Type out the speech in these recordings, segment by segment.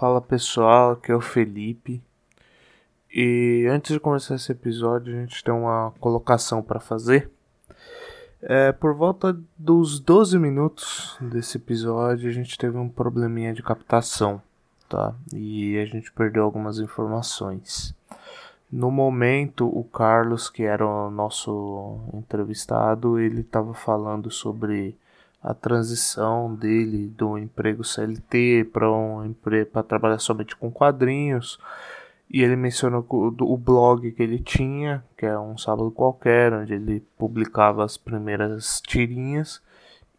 Fala pessoal, aqui é o Felipe. E antes de começar esse episódio, a gente tem uma colocação para fazer. É, por volta dos 12 minutos desse episódio, a gente teve um probleminha de captação, tá? E a gente perdeu algumas informações. No momento, o Carlos, que era o nosso entrevistado, ele estava falando sobre a transição dele do emprego CLT para um emprego para trabalhar somente com quadrinhos. E ele mencionou o, blog que ele tinha, que é um sábado qualquer, onde ele publicava as primeiras tirinhas.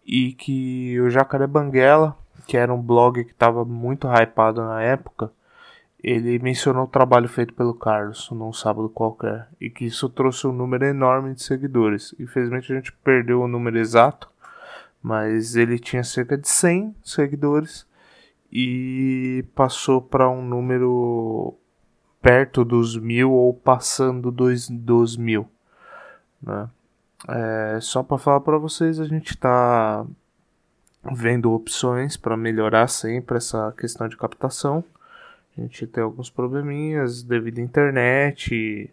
E que o Jacaré Banguela, que era um blog que estava muito hypado na época, ele mencionou o trabalho feito pelo Carlos num sábado qualquer. E que isso trouxe um número enorme de seguidores. Infelizmente a gente perdeu o número exato mas ele tinha cerca de 100 seguidores e passou para um número perto dos mil ou passando dos, dos mil. Né? É, só para falar para vocês, a gente está vendo opções para melhorar sempre essa questão de captação. A gente tem alguns probleminhas devido à internet e,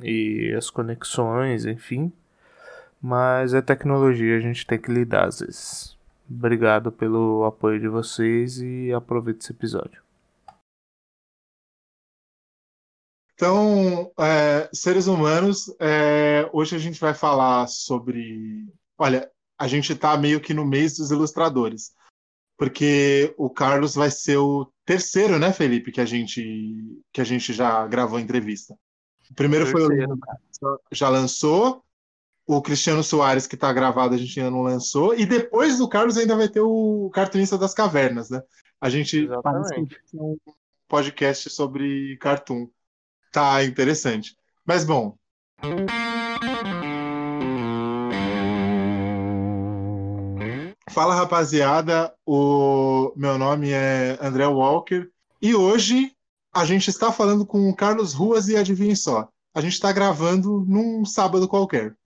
e as conexões, enfim. Mas é tecnologia, a gente tem que lidar às vezes. Obrigado pelo apoio de vocês e aproveite esse episódio. Então, é, seres humanos, é, hoje a gente vai falar sobre. Olha, a gente está meio que no mês dos ilustradores, porque o Carlos vai ser o terceiro, né, Felipe, que a gente que a gente já gravou a entrevista. O primeiro terceiro, foi o já lançou, o Cristiano Soares, que está gravado, a gente ainda não lançou. E depois do Carlos ainda vai ter o Cartunista das Cavernas, né? A gente um podcast sobre cartoon. Tá interessante. Mas bom. Fala rapaziada, o meu nome é André Walker e hoje a gente está falando com o Carlos Ruas e adivinhe só, a gente está gravando num sábado qualquer.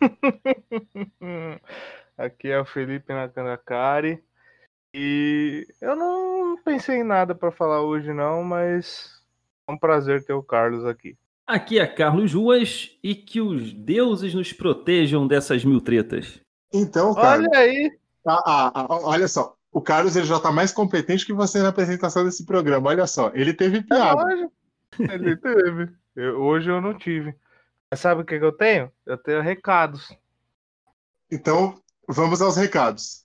Aqui é o Felipe Nakandakari. E eu não pensei em nada para falar hoje, não, mas é um prazer ter o Carlos aqui. Aqui é Carlos Ruas e que os deuses nos protejam dessas mil tretas. Então, cara. Olha aí. Ah, ah, ah, olha só. O Carlos ele já está mais competente que você na apresentação desse programa. Olha só, ele teve é piada. É ele teve. Eu, hoje eu não tive. Mas sabe o que, que eu tenho? Eu tenho recados. Então, vamos aos recados.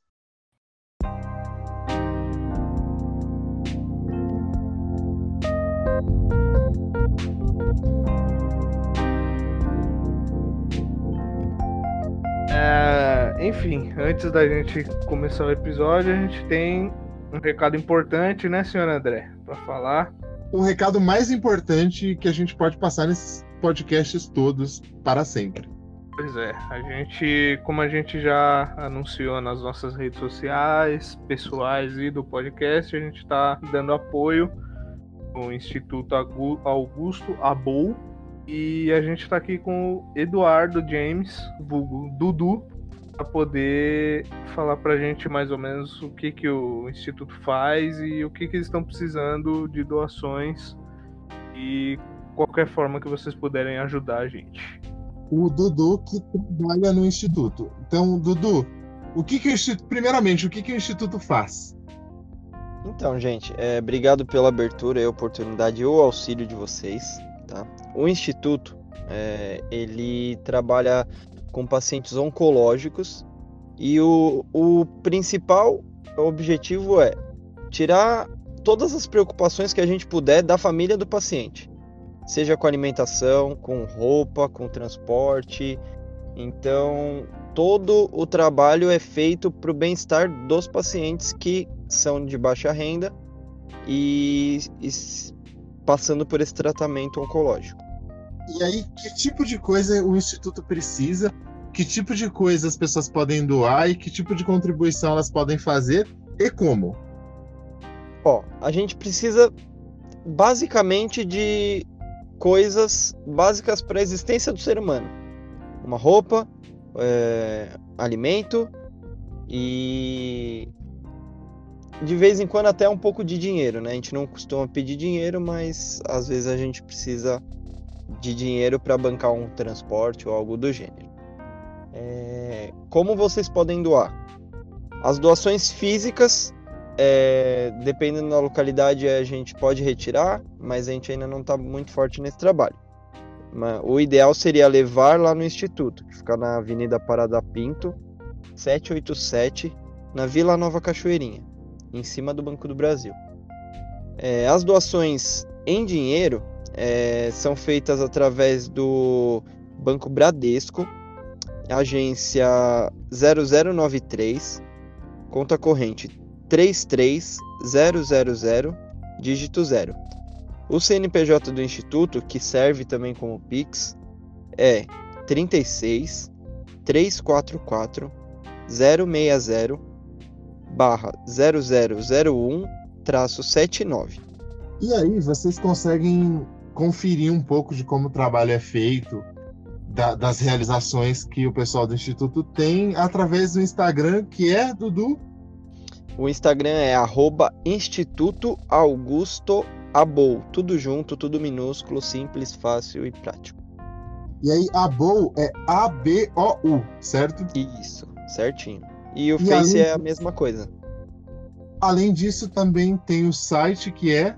É, enfim, antes da gente começar o episódio, a gente tem um recado importante, né, senhor André, para falar. O recado mais importante que a gente pode passar nesses podcasts todos para sempre. Pois é, a gente, como a gente já anunciou nas nossas redes sociais, pessoais e do podcast, a gente está dando apoio no Instituto Augusto Abou e a gente está aqui com o Eduardo James, vulgo Dudu, para poder falar para a gente mais ou menos o que, que o Instituto faz e o que, que eles estão precisando de doações e qualquer forma que vocês puderem ajudar a gente. O Dudu que trabalha no Instituto. Então, Dudu, o que, que o Instituto. Primeiramente, o que, que o Instituto faz? Então, gente, é, obrigado pela abertura e oportunidade e o auxílio de vocês. Tá? O Instituto é, ele trabalha com pacientes oncológicos e o, o principal objetivo é tirar todas as preocupações que a gente puder da família do paciente seja com alimentação, com roupa, com transporte. Então, todo o trabalho é feito para o bem-estar dos pacientes que são de baixa renda e, e passando por esse tratamento oncológico. E aí, que tipo de coisa o Instituto precisa? Que tipo de coisa as pessoas podem doar e que tipo de contribuição elas podem fazer e como? Ó, a gente precisa basicamente de coisas básicas para a existência do ser humano: uma roupa, é, alimento e de vez em quando até um pouco de dinheiro, né? A gente não costuma pedir dinheiro, mas às vezes a gente precisa de dinheiro para bancar um transporte ou algo do gênero. É... Como vocês podem doar? As doações físicas, é... dependendo da localidade, a gente pode retirar, mas a gente ainda não está muito forte nesse trabalho. O ideal seria levar lá no Instituto, que fica na Avenida Parada Pinto, 787, na Vila Nova Cachoeirinha, em cima do Banco do Brasil. É, as doações em dinheiro é, são feitas através do Banco Bradesco, agência 0093, conta corrente 33000, dígito 0. O CNPJ do Instituto, que serve também como Pix, é 36 344 060 barra 0001 79. E aí vocês conseguem conferir um pouco de como o trabalho é feito, da, das realizações que o pessoal do Instituto tem através do Instagram, que é, Dudu? O Instagram é arroba Instituto Augusto Abou. Tudo junto, tudo minúsculo, simples, fácil e prático. E aí, Abou é A-B-O-U, certo? Isso, certinho. E o e Face é a mesma coisa. Além disso, também tem o site que é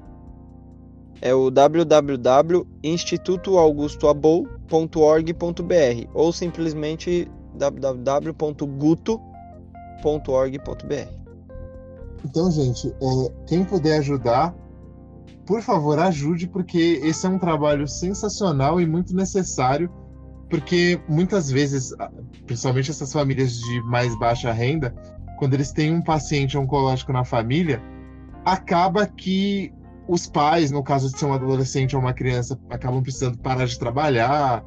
é o www.institutoaugustoabou.org.br ou simplesmente www.guto.org.br. Então, gente, é, quem puder ajudar, por favor, ajude, porque esse é um trabalho sensacional e muito necessário, porque muitas vezes, principalmente essas famílias de mais baixa renda, quando eles têm um paciente oncológico na família, acaba que os pais, no caso de ser um adolescente ou uma criança, acabam precisando parar de trabalhar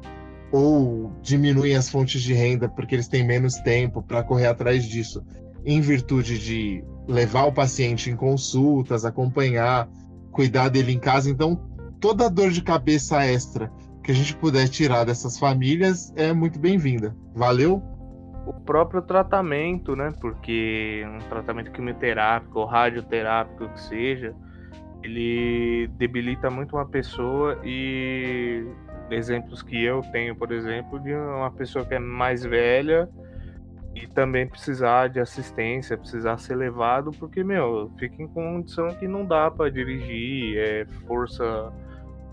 ou diminuem as fontes de renda porque eles têm menos tempo para correr atrás disso, em virtude de levar o paciente em consultas, acompanhar, cuidar dele em casa. Então, toda dor de cabeça extra que a gente puder tirar dessas famílias é muito bem-vinda. Valeu? O próprio tratamento, né? Porque um tratamento quimioterápico ou radioterápico que seja, ele debilita muito uma pessoa e exemplos que eu tenho, por exemplo, de uma pessoa que é mais velha e também precisar de assistência, precisar ser levado, porque, meu, fica em condição que não dá para dirigir, é força,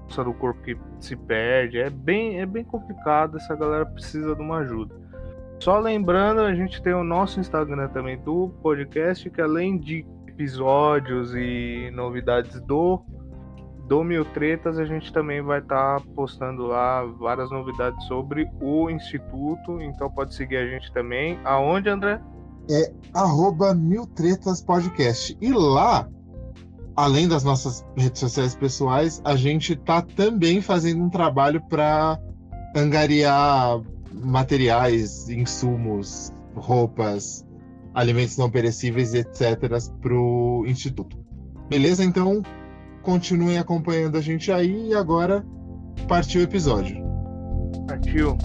força do corpo que se perde, é bem, é bem complicado, essa galera precisa de uma ajuda. Só lembrando, a gente tem o nosso Instagram também do podcast, que além de episódios e novidades do do Mil Tretas, a gente também vai estar tá postando lá várias novidades sobre o Instituto, então pode seguir a gente também. Aonde, André? É arroba Mil Tretas Podcast. E lá, além das nossas redes sociais pessoais, a gente tá também fazendo um trabalho para angariar materiais, insumos, roupas, alimentos não perecíveis, etc., para o Instituto. Beleza? Então, continuem acompanhando a gente aí e agora partiu o episódio. Partiu.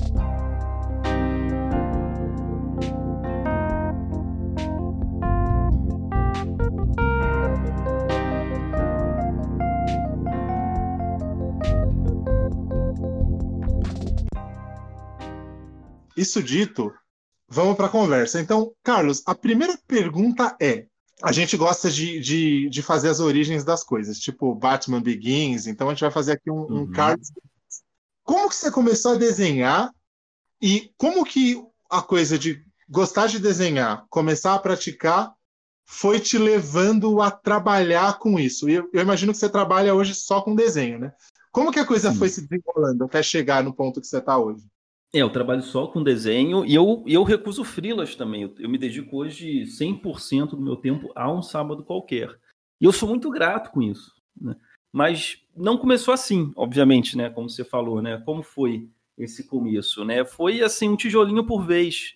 Isso dito, Vamos para a conversa. Então, Carlos, a primeira pergunta é: a gente gosta de, de, de, fazer as origens das coisas, tipo Batman Begins, então a gente vai fazer aqui um, uhum. um Carlos. Como que você começou a desenhar e como que a coisa de gostar de desenhar, começar a praticar, foi te levando a trabalhar com isso? Eu, eu imagino que você trabalha hoje só com desenho, né? Como que a coisa Sim. foi se desenrolando até chegar no ponto que você está hoje? É, eu trabalho só com desenho e eu, eu recuso frilas também. Eu, eu me dedico hoje 100% do meu tempo a um sábado qualquer. E eu sou muito grato com isso. Né? Mas não começou assim, obviamente, né? Como você falou, né? Como foi esse começo, né? Foi assim um tijolinho por vez.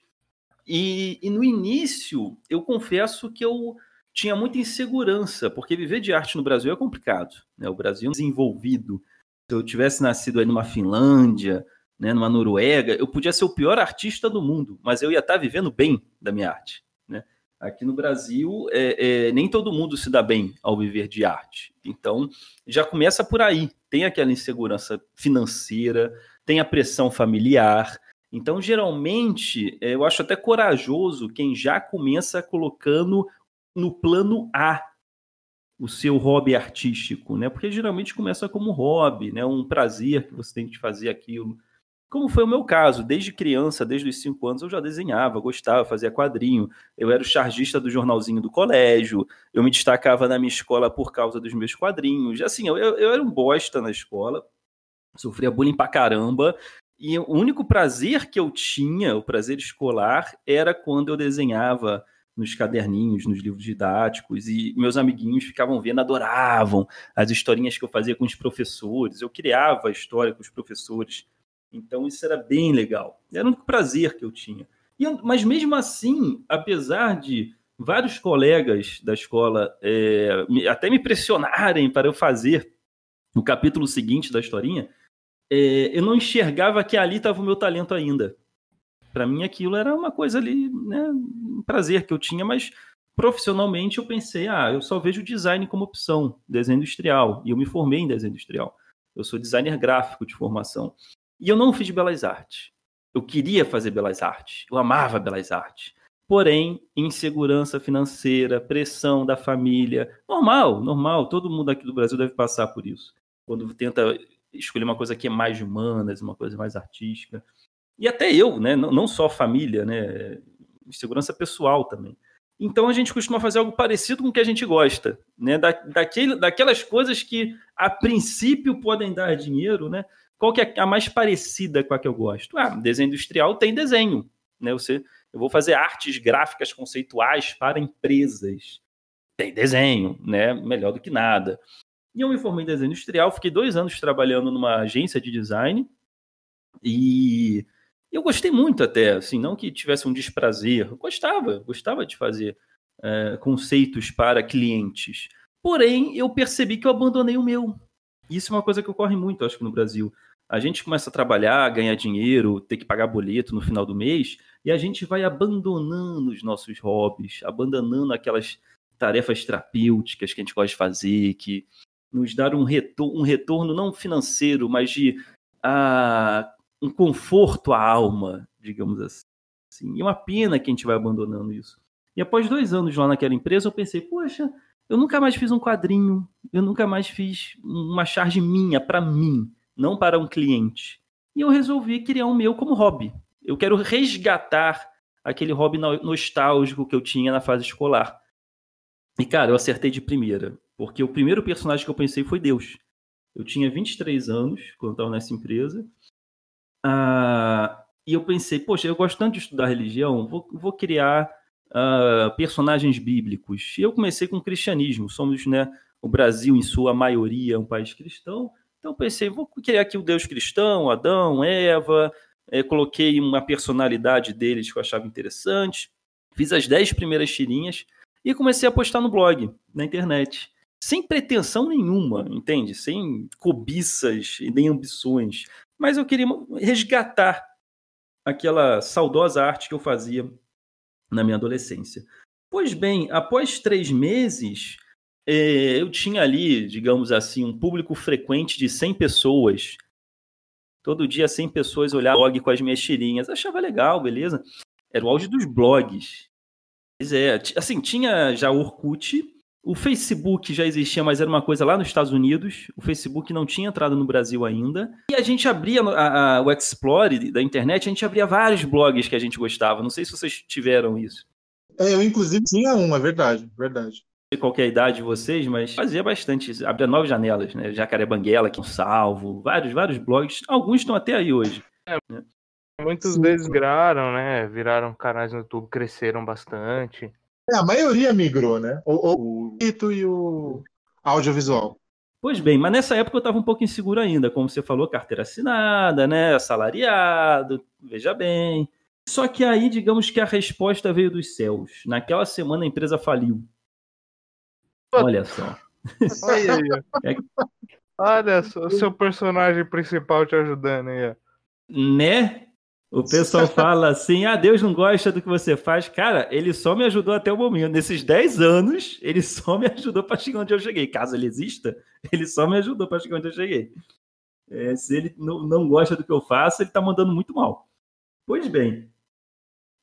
E, e no início, eu confesso que eu tinha muita insegurança, porque viver de arte no Brasil é complicado. Né? O Brasil é desenvolvido. Se eu tivesse nascido aí numa Finlândia, né, numa Noruega, eu podia ser o pior artista do mundo, mas eu ia estar vivendo bem da minha arte. Né? Aqui no Brasil, é, é, nem todo mundo se dá bem ao viver de arte. Então, já começa por aí. Tem aquela insegurança financeira, tem a pressão familiar. Então, geralmente, é, eu acho até corajoso quem já começa colocando no plano A o seu hobby artístico, né? Porque geralmente começa como hobby, né? Um prazer que você tem de fazer aquilo. Como foi o meu caso, desde criança, desde os cinco anos, eu já desenhava, gostava, fazia quadrinho. Eu era o chargista do jornalzinho do colégio, eu me destacava na minha escola por causa dos meus quadrinhos. Assim, eu, eu era um bosta na escola, sofria bullying pra caramba. E o único prazer que eu tinha, o prazer escolar, era quando eu desenhava nos caderninhos, nos livros didáticos, e meus amiguinhos ficavam vendo, adoravam as historinhas que eu fazia com os professores, eu criava a história com os professores, então isso era bem legal, era o único prazer que eu tinha. E, mas mesmo assim, apesar de vários colegas da escola é, até me pressionarem para eu fazer o capítulo seguinte da historinha, é, eu não enxergava que ali estava o meu talento ainda. Para mim aquilo era uma coisa ali, né, um prazer que eu tinha, mas profissionalmente eu pensei, ah, eu só vejo design como opção, desenho industrial, e eu me formei em desenho industrial. Eu sou designer gráfico de formação. E eu não fiz belas artes. Eu queria fazer belas artes, eu amava belas artes. Porém, insegurança financeira, pressão da família, normal, normal, todo mundo aqui do Brasil deve passar por isso. Quando tenta escolher uma coisa que é mais humanas, uma coisa mais artística e até eu, né? Não, só família, né? Segurança pessoal também. Então a gente costuma fazer algo parecido com o que a gente gosta, né? Da, daquele, daquelas coisas que a princípio podem dar dinheiro, né? Qual que é a mais parecida com a que eu gosto? Ah, desenho industrial tem desenho, né? Você, eu vou fazer artes gráficas conceituais para empresas. Tem desenho, né? Melhor do que nada. E eu me formei em desenho industrial, fiquei dois anos trabalhando numa agência de design e eu gostei muito até, assim, não que tivesse um desprazer, eu gostava, gostava de fazer é, conceitos para clientes. Porém, eu percebi que eu abandonei o meu. Isso é uma coisa que ocorre muito, acho que no Brasil. A gente começa a trabalhar, ganhar dinheiro, ter que pagar boleto no final do mês, e a gente vai abandonando os nossos hobbies, abandonando aquelas tarefas terapêuticas que a gente gosta de fazer, que nos dar um retorno, um retorno não financeiro, mas de ah, um conforto à alma, digamos assim. E é uma pena que a gente vai abandonando isso. E após dois anos lá naquela empresa, eu pensei, poxa, eu nunca mais fiz um quadrinho, eu nunca mais fiz uma charge minha, para mim, não para um cliente. E eu resolvi criar um meu como hobby. Eu quero resgatar aquele hobby nostálgico que eu tinha na fase escolar. E, cara, eu acertei de primeira, porque o primeiro personagem que eu pensei foi Deus. Eu tinha 23 anos quando estava nessa empresa, Uh, e eu pensei, poxa, eu gosto tanto de estudar religião, vou, vou criar uh, personagens bíblicos. E eu comecei com o cristianismo. Somos, né, o Brasil, em sua maioria, é um país cristão. Então pensei, vou criar aqui o Deus cristão, Adão, Eva. É, coloquei uma personalidade deles que eu achava interessante. Fiz as dez primeiras tirinhas e comecei a postar no blog, na internet. Sem pretensão nenhuma, entende? Sem cobiças e nem ambições mas eu queria resgatar aquela saudosa arte que eu fazia na minha adolescência. Pois bem, após três meses, eh, eu tinha ali, digamos assim, um público frequente de 100 pessoas. Todo dia 100 pessoas olhavam o blog com as minhas tirinhas. Achava legal, beleza? Era o auge dos blogs. Pois é, assim, tinha já Orkut, o Facebook já existia, mas era uma coisa lá nos Estados Unidos. O Facebook não tinha entrado no Brasil ainda. E a gente abria a, a, o Explore da internet, a gente abria vários blogs que a gente gostava. Não sei se vocês tiveram isso. É, eu inclusive tinha um, é verdade, verdade. Não sei qual é a idade de vocês, mas fazia bastante. Abria nove janelas, né? Jacaré Banguela, que é um salvo, vários, vários blogs. Alguns estão até aí hoje. É. Né? Muitos deles viraram, né? Viraram canais no YouTube, cresceram bastante. É, a maioria migrou, né? O, o dito e o audiovisual. Pois bem, mas nessa época eu estava um pouco inseguro ainda, como você falou, carteira assinada, né? Assalariado, veja bem. Só que aí, digamos que a resposta veio dos céus. Naquela semana a empresa faliu. Olha só. Olha aí. É... Olha só, o seu personagem principal te ajudando aí. Né? O pessoal fala assim: ah, Deus não gosta do que você faz. Cara, ele só me ajudou até o momento. Nesses 10 anos, ele só me ajudou para chegar onde eu cheguei. Caso ele exista, ele só me ajudou para chegar onde eu cheguei. É, se ele não, não gosta do que eu faço, ele está mandando muito mal. Pois bem,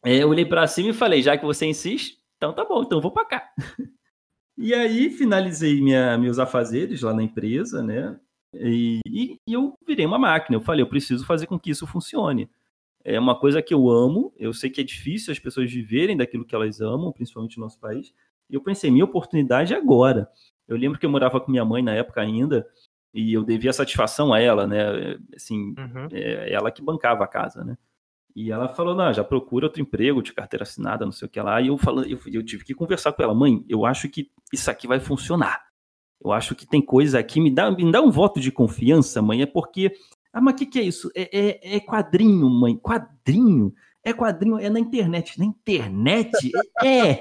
é, eu olhei para cima e falei: já que você insiste, então tá bom, então eu vou para cá. E aí finalizei minha, meus afazeres lá na empresa, né? E, e, e, eu virei uma máquina. Eu falei, eu preciso fazer com que isso funcione. É uma coisa que eu amo. Eu sei que é difícil as pessoas viverem daquilo que elas amam, principalmente no nosso país. E eu pensei, minha oportunidade é agora. Eu lembro que eu morava com minha mãe na época ainda e eu devia satisfação a ela, né? Assim, uhum. é, ela que bancava a casa, né? E ela falou: não, já procura outro emprego de carteira assinada, não sei o que lá. E eu, falo, eu, eu tive que conversar com ela, mãe, eu acho que isso aqui vai funcionar. Eu acho que tem coisa aqui, me dá, me dá um voto de confiança, mãe, é porque. Ah, mas o que, que é isso? É, é, é, quadrinho, mãe. Quadrinho? É quadrinho, é na internet. Na internet? É!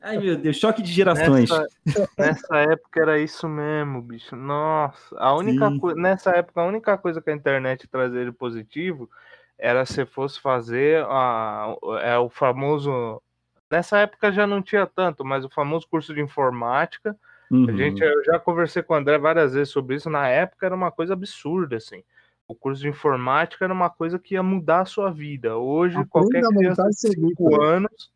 Ai, meu Deus, choque de gerações. Nessa, nessa época era isso mesmo, bicho. Nossa, a única coisa. Nessa época, a única coisa que a internet trazia de positivo era se fosse fazer a, é o famoso. Nessa época já não tinha tanto, mas o famoso curso de informática. Uhum. A gente, eu já conversei com o André várias vezes sobre isso. Na época era uma coisa absurda, assim. O curso de informática era uma coisa que ia mudar a sua vida. Hoje, Aprenda qualquer criança de 5 anos.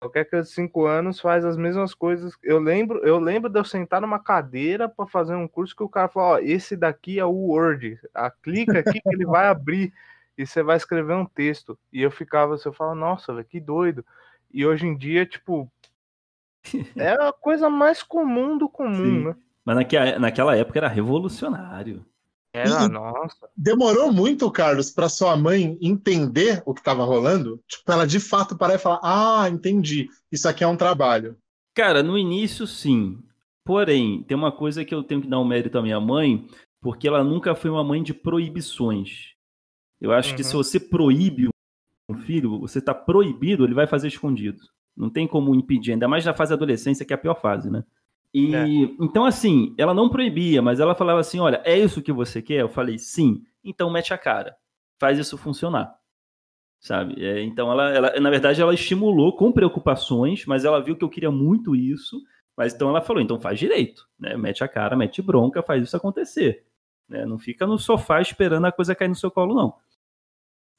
Qualquer criança de 5 anos faz as mesmas coisas. Eu lembro, eu lembro de eu sentar numa cadeira para fazer um curso que o cara falou: ó, esse daqui é o Word. A clica aqui que ele vai abrir e você vai escrever um texto. E eu ficava, você fala, nossa, véio, que doido. E hoje em dia, tipo, é a coisa mais comum do comum, Sim. né? Mas naquela, naquela época era revolucionário. Era, e nossa. Demorou muito, Carlos, para sua mãe entender o que estava rolando? Tipo, ela de fato parar e falar: Ah, entendi, isso aqui é um trabalho. Cara, no início sim. Porém, tem uma coisa que eu tenho que dar um mérito à minha mãe, porque ela nunca foi uma mãe de proibições. Eu acho uhum. que se uhum. você proíbe um filho, você está proibido, ele vai fazer escondido. Não tem como impedir, ainda mais na fase da adolescência, que é a pior fase, né? E é. então, assim, ela não proibia, mas ela falava assim: olha, é isso que você quer? Eu falei, sim, então mete a cara, faz isso funcionar. Sabe? É, então, ela, ela, na verdade, ela estimulou com preocupações, mas ela viu que eu queria muito isso. Mas então ela falou: então faz direito, né? Mete a cara, mete bronca, faz isso acontecer. Né? Não fica no sofá esperando a coisa cair no seu colo, não.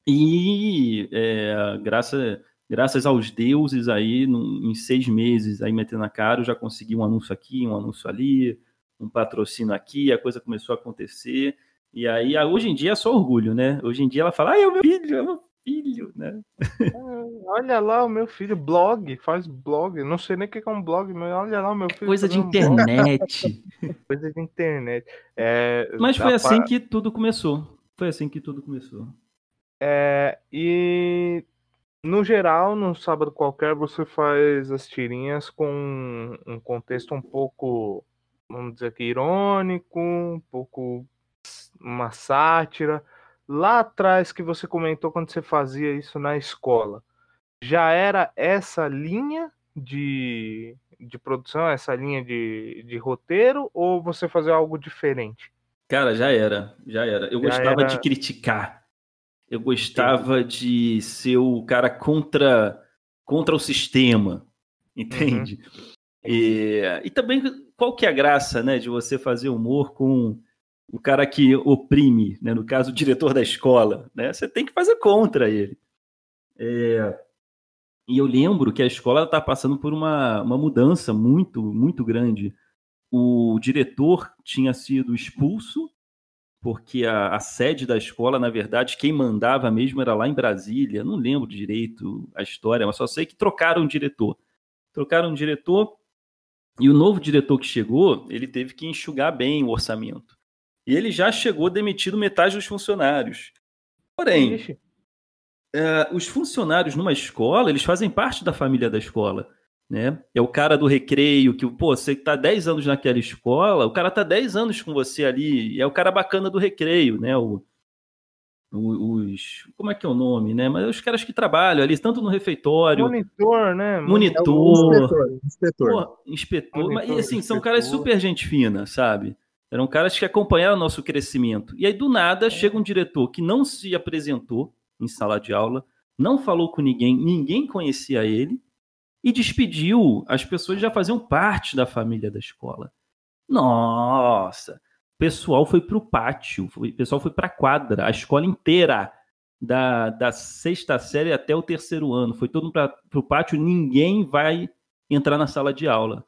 E é, graças, graças aos deuses aí, em seis meses, aí metendo a cara, eu já consegui um anúncio aqui, um anúncio ali, um patrocínio aqui, a coisa começou a acontecer. E aí, hoje em dia é só orgulho, né? Hoje em dia ela fala, ah, é o meu filho, é o meu filho, né? É, olha lá o meu filho, blog, faz blog. Não sei nem o que é um blog, mas olha lá o meu filho. Coisa de internet. Coisa de internet. É, mas foi assim pra... que tudo começou. Foi assim que tudo começou. É, e no geral, num sábado qualquer, você faz as tirinhas com um contexto um pouco, vamos dizer aqui, irônico, um pouco uma sátira. Lá atrás que você comentou quando você fazia isso na escola, já era essa linha de, de produção, essa linha de, de roteiro, ou você fazia algo diferente? Cara, já era, já era. Eu já gostava era... de criticar eu gostava de ser o cara contra, contra o sistema, entende? Uhum. E, e também, qual que é a graça, né, de você fazer humor com o cara que oprime, né, no caso, o diretor da escola, né? Você tem que fazer contra ele. É, e eu lembro que a escola está passando por uma, uma mudança muito, muito grande. O diretor tinha sido expulso porque a, a, sede da escola, na verdade, quem mandava mesmo era lá em Brasília. Não lembro direito a história, mas só sei que trocaram o diretor. Trocaram o diretor e o novo diretor que chegou, ele teve que enxugar bem o orçamento. E ele já chegou demitido metade dos funcionários. Porém, é, os funcionários numa escola, eles fazem parte da família da escola né? É o cara do recreio, que, pô, você tá 10 anos naquela escola, o cara tá 10 anos com você ali, e é o cara bacana do recreio, né? O, os. Como é que é o nome, né? Mas os caras que trabalham ali, tanto no refeitório. Monitor, né? Monitor. É inspetor. Inspetor. Pô, inspetor. Monitor, mas, assim, inspetor. são caras super gente fina, sabe? Eram caras que acompanharam o nosso crescimento. E aí, do nada, chega um diretor que não se apresentou, em sala de aula, não falou com ninguém, ninguém conhecia ele e despediu. As pessoas já faziam parte da família da escola. Nossa! O pessoal foi para o pátio, o pessoal foi para a quadra, a escola inteira, da, da sexta série até o terceiro ano. Foi todo para o pátio, ninguém vai entrar na sala de aula.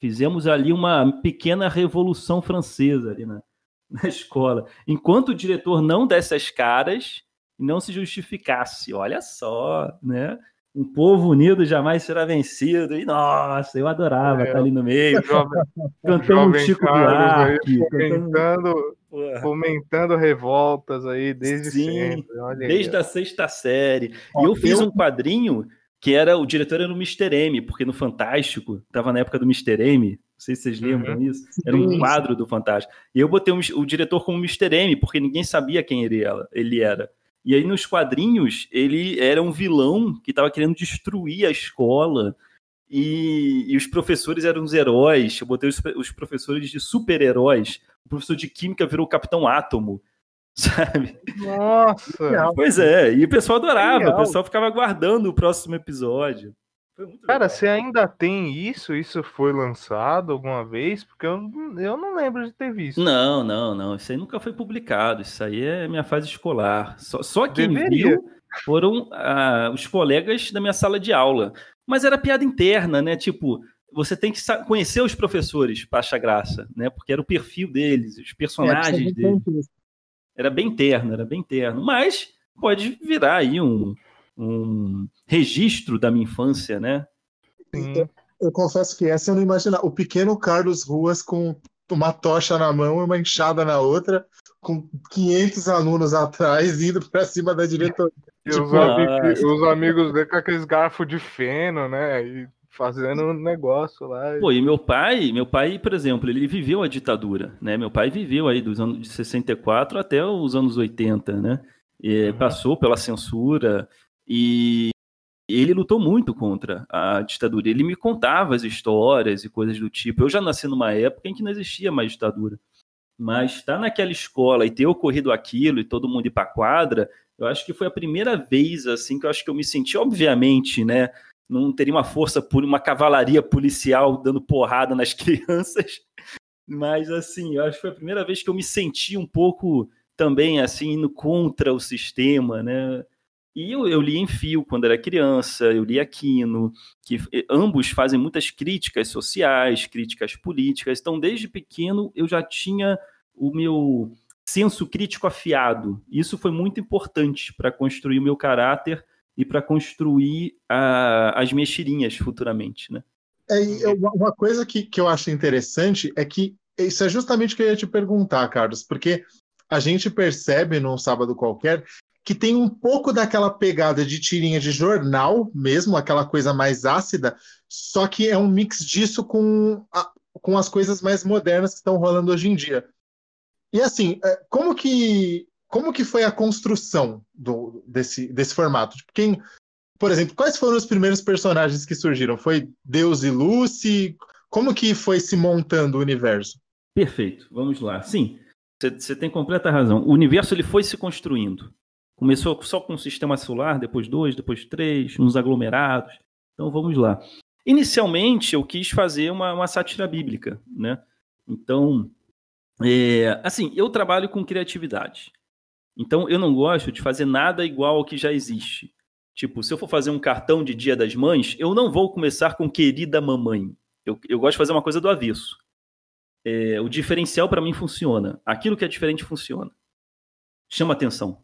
Fizemos ali uma pequena revolução francesa ali na, na escola. Enquanto o diretor não desse as caras e não se justificasse, olha só, né? Um povo unido jamais será vencido. E nossa, eu adorava é, estar ali no meio, jovem, cantando Chico Buarque, cantando, fomentando revoltas aí desde Sim, sempre. Olha desde aí. a sexta série. e eu fiz um quadrinho que era o diretor era o Mr. M, porque no Fantástico, estava na época do Mr. M, não sei se vocês lembram uhum. isso, era um quadro do Fantástico. E eu botei um, o diretor como Mr. M, porque ninguém sabia quem ele era. Ele era. E aí nos quadrinhos, ele era um vilão que estava querendo destruir a escola. E, e, os professores eram os heróis. Eu botei os, os professores de super-heróis. O professor de química virou o Capitão Átomo. sabe? Nossa! Pois é, e o pessoal adorava, o pessoal ficava aguardando o próximo episódio. Cara, você ainda tem isso? Isso foi lançado alguma vez? Porque eu, eu não lembro de ter visto. Não, não, não. Isso aí nunca foi publicado. Isso aí é minha fase escolar. Só, só quem Deveria. viu foram ah, os colegas da minha sala de aula. Mas era piada interna, né? Tipo, você tem que conhecer os professores para achar graça, né? Porque era o perfil deles, os personagens é, deles. Era bem terno, era bem terno. Mas pode virar aí um, um registro da minha infância, né? Sim. Eu, eu confesso que essa eu não imaginava. O pequeno Carlos Ruas com uma tocha na mão e uma enxada na outra, com 500 alunos atrás, indo para cima da diretoria. E tipo, os, amigos, os amigos dele com aqueles garfos de feno, né? E fazendo um negócio lá. Pô, e meu pai, meu pai, por exemplo, ele viveu a ditadura, né? Meu pai viveu aí dos anos de 64 até os anos 80, né? E uhum. Passou pela censura e ele lutou muito contra a ditadura. Ele me contava as histórias e coisas do tipo. Eu já nasci numa época em que não existia mais ditadura. Mas estar tá naquela escola e ter ocorrido aquilo e todo mundo ir para quadra, eu acho que foi a primeira vez assim que eu acho que eu me senti, obviamente, né? não teria uma força por uma cavalaria policial dando porrada nas crianças. Mas assim, eu acho que foi a primeira vez que eu me senti um pouco também assim indo contra o sistema, né? E eu, eu li em Fio quando era criança, eu li Aquino, que ambos fazem muitas críticas sociais, críticas políticas. Então, desde pequeno, eu já tinha o meu senso crítico afiado. Isso foi muito importante para construir o meu caráter e para construir a, as minhas tirinhas futuramente, né? É, uma coisa que, que eu acho interessante é que isso é justamente o que eu ia te perguntar, Carlos, porque a gente percebe num sábado qualquer que tem um pouco daquela pegada de tirinha de jornal mesmo, aquela coisa mais ácida, só que é um mix disso com, a, com as coisas mais modernas que estão rolando hoje em dia. E assim, é, como que como que foi a construção do, desse, desse formato? Tipo, quem, por exemplo, quais foram os primeiros personagens que surgiram? Foi Deus e Lucy? Como que foi se montando o universo? Perfeito, vamos lá. Sim, você tem completa razão. O universo ele foi se construindo. Começou só com um sistema solar, depois dois, depois três, uns aglomerados. Então vamos lá. Inicialmente eu quis fazer uma, uma sátira bíblica, né? Então, é, assim, eu trabalho com criatividade. Então eu não gosto de fazer nada igual ao que já existe. Tipo, se eu for fazer um cartão de Dia das Mães, eu não vou começar com querida mamãe. Eu, eu gosto de fazer uma coisa do avesso. É, o diferencial para mim funciona. Aquilo que é diferente funciona. Chama atenção.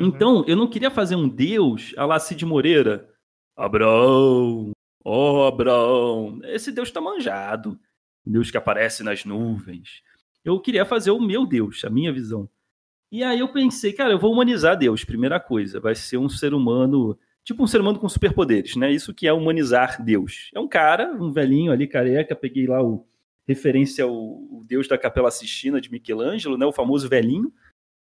Uhum. Então, eu não queria fazer um Deus a la Cid Moreira. Abraão, ó oh, Abraão. Esse Deus está manjado. Deus que aparece nas nuvens. Eu queria fazer o meu Deus, a minha visão. E aí eu pensei, cara, eu vou humanizar Deus, primeira coisa. Vai ser um ser humano, tipo um ser humano com superpoderes, né? Isso que é humanizar Deus. É um cara, um velhinho ali, careca, peguei lá o referência ao Deus da Capela Sistina de Michelangelo, né? O famoso velhinho.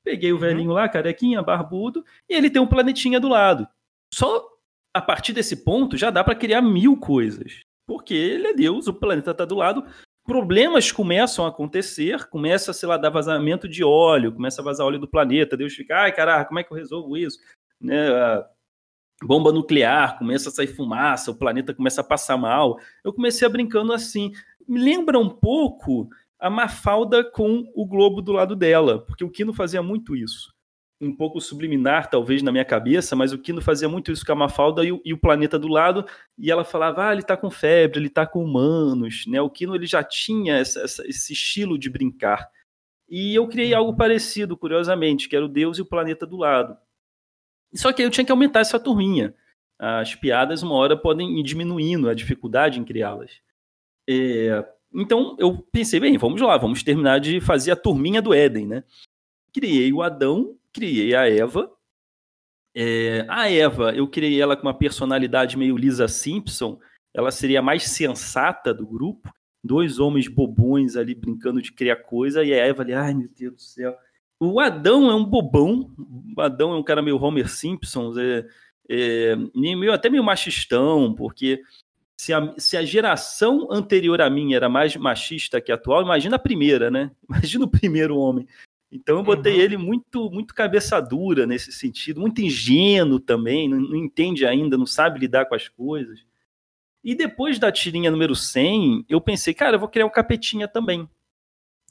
Peguei o uhum. velhinho lá, carequinha, barbudo, e ele tem um planetinha do lado. Só a partir desse ponto já dá para criar mil coisas. Porque ele é Deus, o planeta está do lado. problemas começam a acontecer, começa, sei lá, a dar vazamento de óleo, começa a vazar óleo do planeta, Deus fica, ai, caraca, como é que eu resolvo isso? Né? bomba nuclear, começa a sair fumaça, o planeta começa a passar mal. Eu comecei a brincando assim. Me lembra um pouco a Mafalda com o globo do lado dela, porque o Kino fazia muito isso. Um pouco subliminar, talvez, na minha cabeça, mas o Kino fazia muito isso com a Mafalda e o, e o planeta do lado, e ela falava, ah, ele tá com febre, ele tá com humanos, né? O Kino, ele já tinha essa, essa, esse estilo de brincar. E eu criei algo parecido, curiosamente, que era o Deus e o planeta do lado. Só que eu tinha que aumentar essa turminha. As piadas, uma hora, podem ir diminuindo a dificuldade em criá-las. É, então eu pensei, bem, vamos lá, vamos terminar de fazer a turminha do Éden, né? Criei o Adão, criei a Eva. É, a Eva, eu criei ela com uma personalidade meio Lisa Simpson. Ela seria a mais sensata do grupo. Dois homens bobões ali brincando de criar coisa. E a Eva ali, ai meu Deus do céu. O Adão é um bobão. O Adão é um cara meio Homer Simpson. É, é, meio, até meio machistão, porque se a, se a geração anterior a mim era mais machista que a atual, imagina a primeira, né? Imagina o primeiro homem. Então eu botei uhum. ele muito muito cabeça dura nesse sentido, muito ingênuo também, não, não, entende ainda, não sabe lidar com as coisas. E depois da tirinha número 100, eu pensei, cara, eu vou criar o um capetinha também.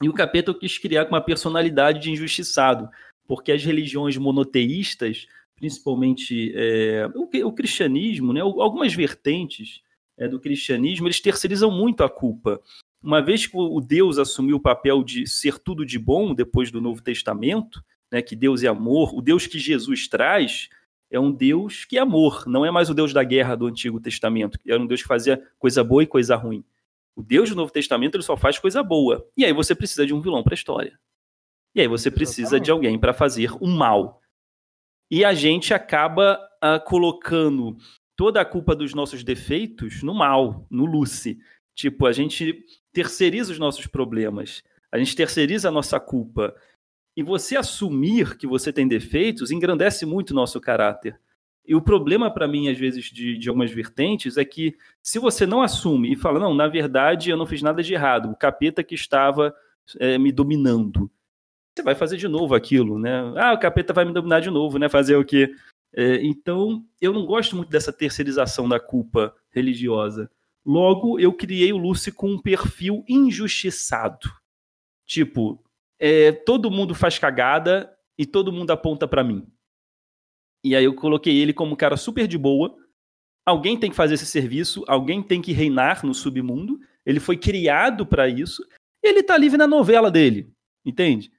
E o capeta eu quis criar com uma personalidade de injustiçado, porque as religiões monoteístas, principalmente é, o, o, cristianismo, né, algumas vertentes, é, do cristianismo, eles terceirizam muito a culpa. Uma vez que o Deus assumiu o papel de ser tudo de bom depois do Novo Testamento, né, que Deus é amor, o Deus que Jesus traz é um Deus que é amor, não é mais o Deus da guerra do Antigo Testamento, que era um Deus que fazia coisa boa e coisa ruim. O Deus do Novo Testamento ele só faz coisa boa. E aí você precisa de um vilão para a história. E aí você precisa de alguém para fazer o mal. E a gente acaba uh, colocando toda a culpa dos nossos defeitos no mal, no Lucy. Tipo, a gente terceiriza os nossos problemas, a gente terceiriza a nossa culpa. E você assumir que você tem defeitos engrandece muito o nosso caráter. E o problema para mim, às vezes, de, de algumas vertentes é que se você não assume e fala, não, na verdade eu não fiz nada de errado, o capeta que estava é, me dominando, você vai fazer de novo aquilo, né? Ah, o capeta vai me dominar de novo, né? Fazer o quê? É, então, eu não gosto muito dessa terceirização da culpa religiosa. Logo, eu criei o Lucy com um perfil injustiçado. Tipo, é, todo mundo faz cagada e todo mundo aponta para mim. E aí eu coloquei ele como um cara super de boa. Alguém tem que fazer esse serviço, alguém tem que reinar no submundo. Ele foi criado para isso. E ele tá livre na novela dele, entende?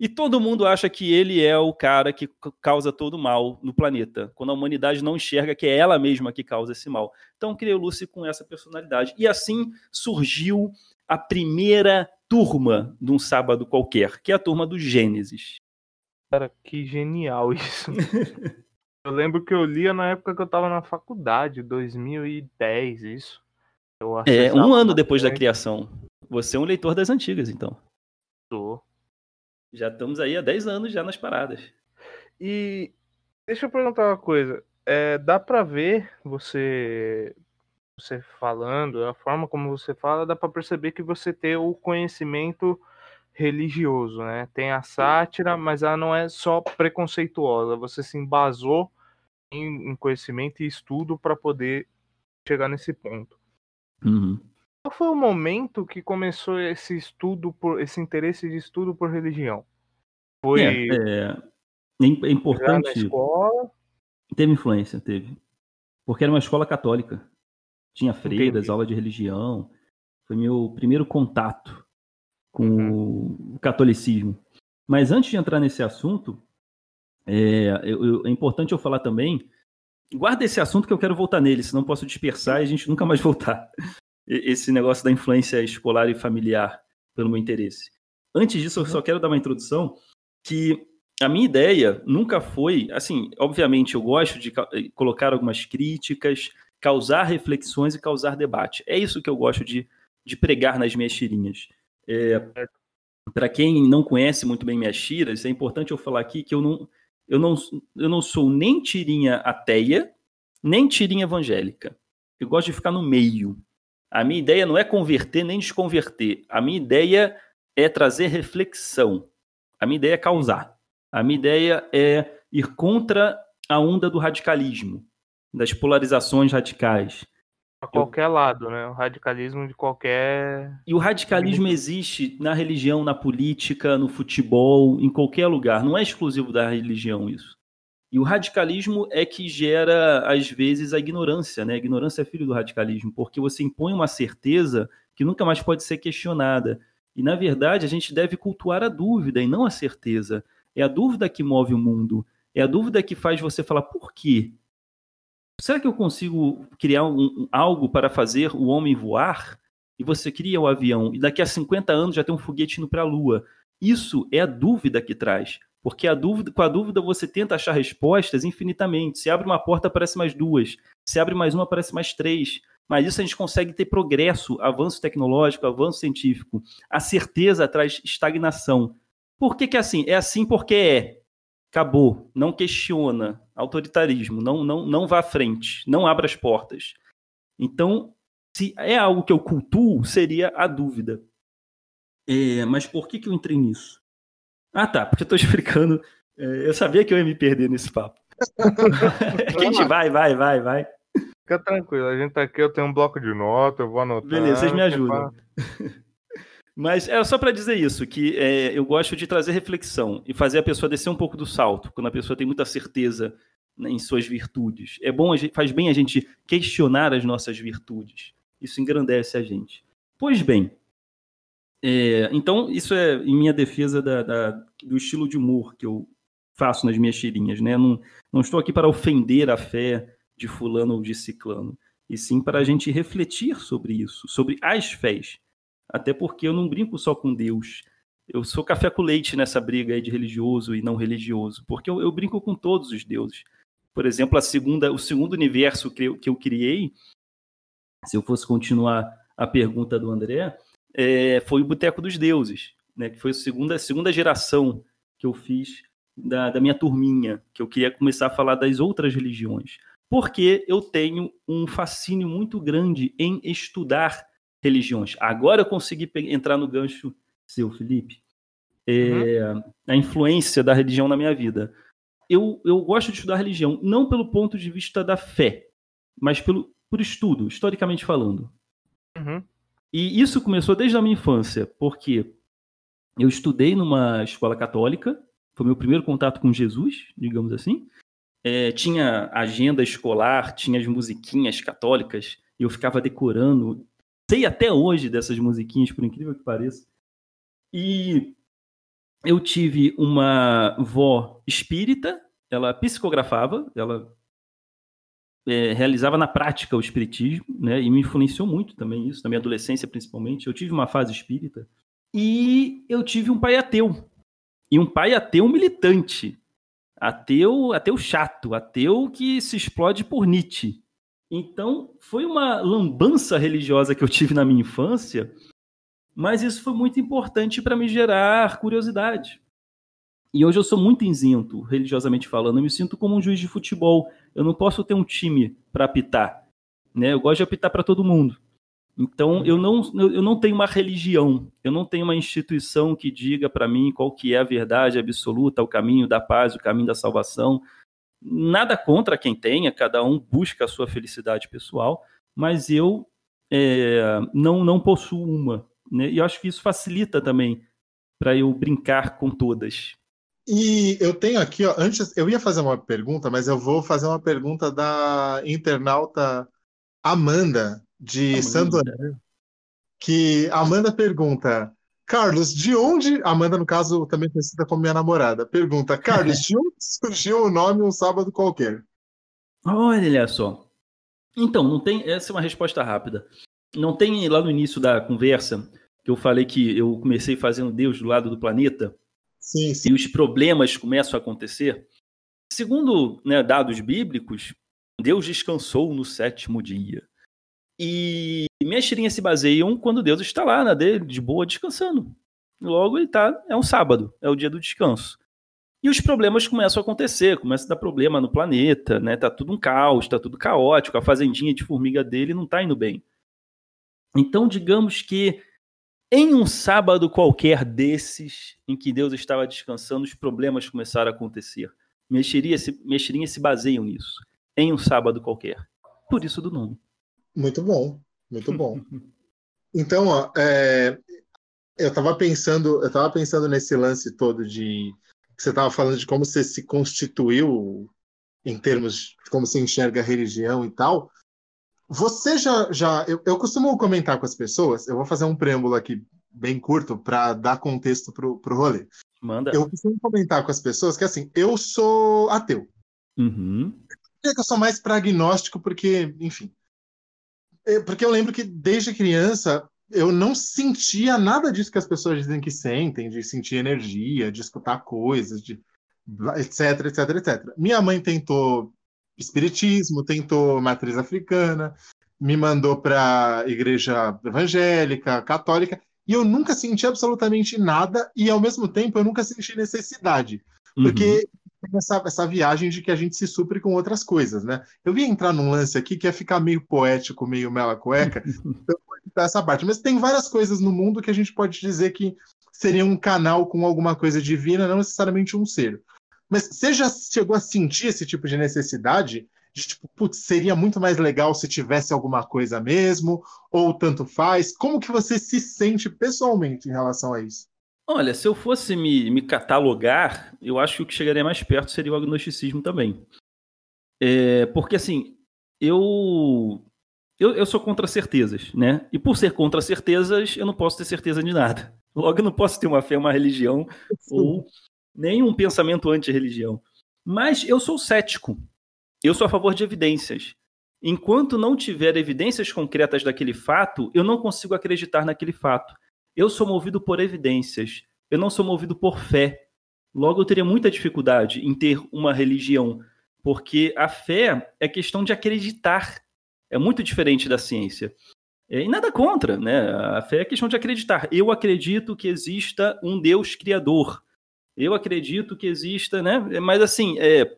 E todo mundo acha que ele é o cara que causa todo o mal no planeta, quando a humanidade não enxerga que é ela mesma que causa esse mal. Então criei o Lucy com essa personalidade. E assim surgiu a primeira turma de um sábado qualquer, que é a turma do Gênesis. Cara, que genial isso. eu lembro que eu lia na época que eu tava na faculdade, 2010, isso. é, um ano depois da criação. Você é um leitor das antigas, então. Sou. Já estamos aí há 10 anos já nas paradas. E deixa eu perguntar uma coisa. É, dá para ver você você falando, a forma como você fala, dá para perceber que você tem o conhecimento religioso, né? Tem a sátira, mas ela não é só preconceituosa. Você se embasou em, em conhecimento e estudo para poder chegar nesse ponto. Uhum. Qual foi o momento que começou esse estudo por esse interesse de estudo por religião? Foi é, é, é importante. Na escola? Teve influência, teve. Porque era uma escola católica. Tinha freiras, Entendi. aula de religião. Foi meu primeiro contato com uhum. o catolicismo. Mas antes de entrar nesse assunto, é, eu, é importante eu falar também. Guarda esse assunto que eu quero voltar nele, senão posso dispersar e a gente nunca mais voltar esse negócio da influência escolar e familiar pelo meu interesse. Antes disso, eu só quero dar uma introdução que a minha ideia nunca foi, assim, obviamente eu gosto de colocar algumas críticas, causar reflexões e causar debate. É isso que eu gosto de, de pregar nas minhas tirinhas. É, Para quem não conhece muito bem minhas tiras, é importante eu falar aqui que eu não, eu não, eu não sou nem tirinha ateia, nem tirinha evangélica. Eu gosto de ficar no meio. A minha ideia não é converter nem desconverter. A minha ideia é trazer reflexão. A minha ideia é causar. A minha ideia é ir contra a onda do radicalismo, das polarizações radicais. A qualquer eu... lado, né? O radicalismo de qualquer. E o radicalismo existe na religião, na política, no futebol, em qualquer lugar. Não é exclusivo da religião isso. E o radicalismo é que gera, às vezes, a ignorância, né? A ignorância é filho do radicalismo, porque você impõe uma certeza que nunca mais pode ser questionada. E, na verdade, a gente deve cultuar a dúvida e não a certeza. É a dúvida que move o mundo. É a dúvida que faz você falar, por quê? Será que eu consigo criar um, algo para fazer o homem voar? E você cria o avião, e daqui a 50 anos já tem um foguete indo para a Lua. Isso é a dúvida que traz. Porque a dúvida, com a dúvida você tenta achar respostas infinitamente. Se abre uma porta, aparece mais duas. Se abre mais uma, aparece mais três. Mas isso a gente consegue ter progresso, avanço tecnológico, avanço científico. A certeza traz estagnação. Por que, que é assim? É assim porque é. Acabou. Não questiona. Autoritarismo. Não, não, não vá à frente. Não abra as portas. Então, se é algo que eu cultuo, seria a dúvida. É, mas por que, que eu entrei nisso? Ah, tá, porque eu estou explicando. É, eu sabia que eu ia me perder nesse papo. a gente vai, vai, vai, vai. Fica tranquilo, a gente tá aqui, eu tenho um bloco de nota, eu vou anotar. Beleza, vocês me ajudam. Mas é só para dizer isso, que é, eu gosto de trazer reflexão e fazer a pessoa descer um pouco do salto, quando a pessoa tem muita certeza né, em suas virtudes. É bom, faz bem a gente questionar as nossas virtudes. Isso engrandece a gente. Pois bem, é, então isso é em minha defesa da, da, do estilo de humor que eu faço nas minhas tirinhas, né? Não, não estou aqui para ofender a fé de fulano ou de ciclano, e sim para a gente refletir sobre isso, sobre as fés até porque eu não brinco só com Deus. Eu sou café com leite nessa briga aí de religioso e não religioso, porque eu, eu brinco com todos os deuses. Por exemplo, a segunda, o segundo universo que eu, que eu criei, se eu fosse continuar a pergunta do André, é, foi o Boteco dos Deuses, né, que foi a segunda, a segunda geração que eu fiz da, da minha turminha, que eu queria começar a falar das outras religiões. Porque eu tenho um fascínio muito grande em estudar religiões. Agora eu consegui entrar no gancho seu, Felipe. É, uhum. A influência da religião na minha vida. Eu, eu gosto de estudar religião, não pelo ponto de vista da fé, mas pelo, por estudo, historicamente falando. Uhum. E isso começou desde a minha infância, porque eu estudei numa escola católica, foi meu primeiro contato com Jesus, digamos assim. É, tinha agenda escolar, tinha as musiquinhas católicas, e eu ficava decorando sei até hoje dessas musiquinhas, por incrível que pareça. E eu tive uma vó espírita, ela psicografava, ela é, realizava na prática o espiritismo, né? E me influenciou muito também isso, na minha adolescência principalmente. Eu tive uma fase espírita e eu tive um pai ateu. E um pai ateu militante. Ateu, ateu chato, ateu que se explode por Nietzsche. Então, foi uma lambança religiosa que eu tive na minha infância, mas isso foi muito importante para me gerar curiosidade. E hoje eu sou muito isento, religiosamente falando. Eu me sinto como um juiz de futebol. Eu não posso ter um time para apitar. Né? Eu gosto de apitar para todo mundo. Então, eu não, eu não tenho uma religião, eu não tenho uma instituição que diga para mim qual que é a verdade absoluta, o caminho da paz, o caminho da salvação. Nada contra quem tenha, cada um busca a sua felicidade pessoal, mas eu é, não, não possuo uma. Né? E eu acho que isso facilita também para eu brincar com todas. E eu tenho aqui, ó, antes, eu ia fazer uma pergunta, mas eu vou fazer uma pergunta da internauta Amanda, de Amanda. Santo André. Que Amanda pergunta: Carlos, de onde. Amanda, no caso, também conhecida como minha namorada, pergunta: Carlos, de onde surgiu o nome Um Sábado Qualquer? Olha só. Então, não tem. Essa é uma resposta rápida. Não tem lá no início da conversa que eu falei que eu comecei fazendo Deus do lado do planeta? Sim, sim. E os problemas começam a acontecer? Segundo né, dados bíblicos, Deus descansou no sétimo dia. E minhas tirinhas se baseiam quando Deus está lá na dele, de boa, descansando. Logo ele tá, é um sábado, é o dia do descanso. E os problemas começam a acontecer, começa a dar problema no planeta, né? Tá tudo um caos, tá tudo caótico, a fazendinha de formiga dele não tá indo bem. Então, digamos que em um sábado qualquer desses, em que Deus estava descansando, os problemas começaram a acontecer. Mexeria-se mexeria se baseiam nisso. Em um sábado qualquer. Por isso do nome. Muito bom, muito bom. Então, ó, é, eu estava pensando, eu tava pensando nesse lance todo de que você estava falando de como você se constituiu em termos de como você enxerga a religião e tal. Você já, já eu, eu costumo comentar com as pessoas, eu vou fazer um preâmbulo aqui bem curto para dar contexto pro, pro rolê. Manda. Eu costumo comentar com as pessoas que assim, eu sou ateu. Uhum. Eu que eu sou mais pragnóstico porque, enfim. É, porque eu lembro que desde criança eu não sentia nada disso que as pessoas dizem que sentem, de sentir energia, de escutar coisas, de etc, etc, etc. Minha mãe tentou espiritismo, tentou matriz africana, me mandou para igreja evangélica, católica, e eu nunca senti absolutamente nada e ao mesmo tempo eu nunca senti necessidade, porque uhum. essa, essa viagem de que a gente se supre com outras coisas, né? Eu vim entrar num lance aqui que é ficar meio poético, meio mela cueca, então eu essa parte, mas tem várias coisas no mundo que a gente pode dizer que seria um canal com alguma coisa divina, não necessariamente um ser. Mas você já chegou a sentir esse tipo de necessidade? De tipo, putz, seria muito mais legal se tivesse alguma coisa mesmo, ou tanto faz? Como que você se sente pessoalmente em relação a isso? Olha, se eu fosse me, me catalogar, eu acho que o que chegaria mais perto seria o agnosticismo também. É, porque assim, eu, eu, eu sou contra certezas, né? E por ser contra certezas, eu não posso ter certeza de nada. Logo, eu não posso ter uma fé, uma religião, ou nem um pensamento anti-religião. Mas eu sou cético. Eu sou a favor de evidências. Enquanto não tiver evidências concretas daquele fato, eu não consigo acreditar naquele fato. Eu sou movido por evidências. Eu não sou movido por fé. Logo, eu teria muita dificuldade em ter uma religião, porque a fé é questão de acreditar. É muito diferente da ciência. E nada contra, né? A fé é questão de acreditar. Eu acredito que exista um Deus criador. Eu acredito que exista, né? Mas assim, é,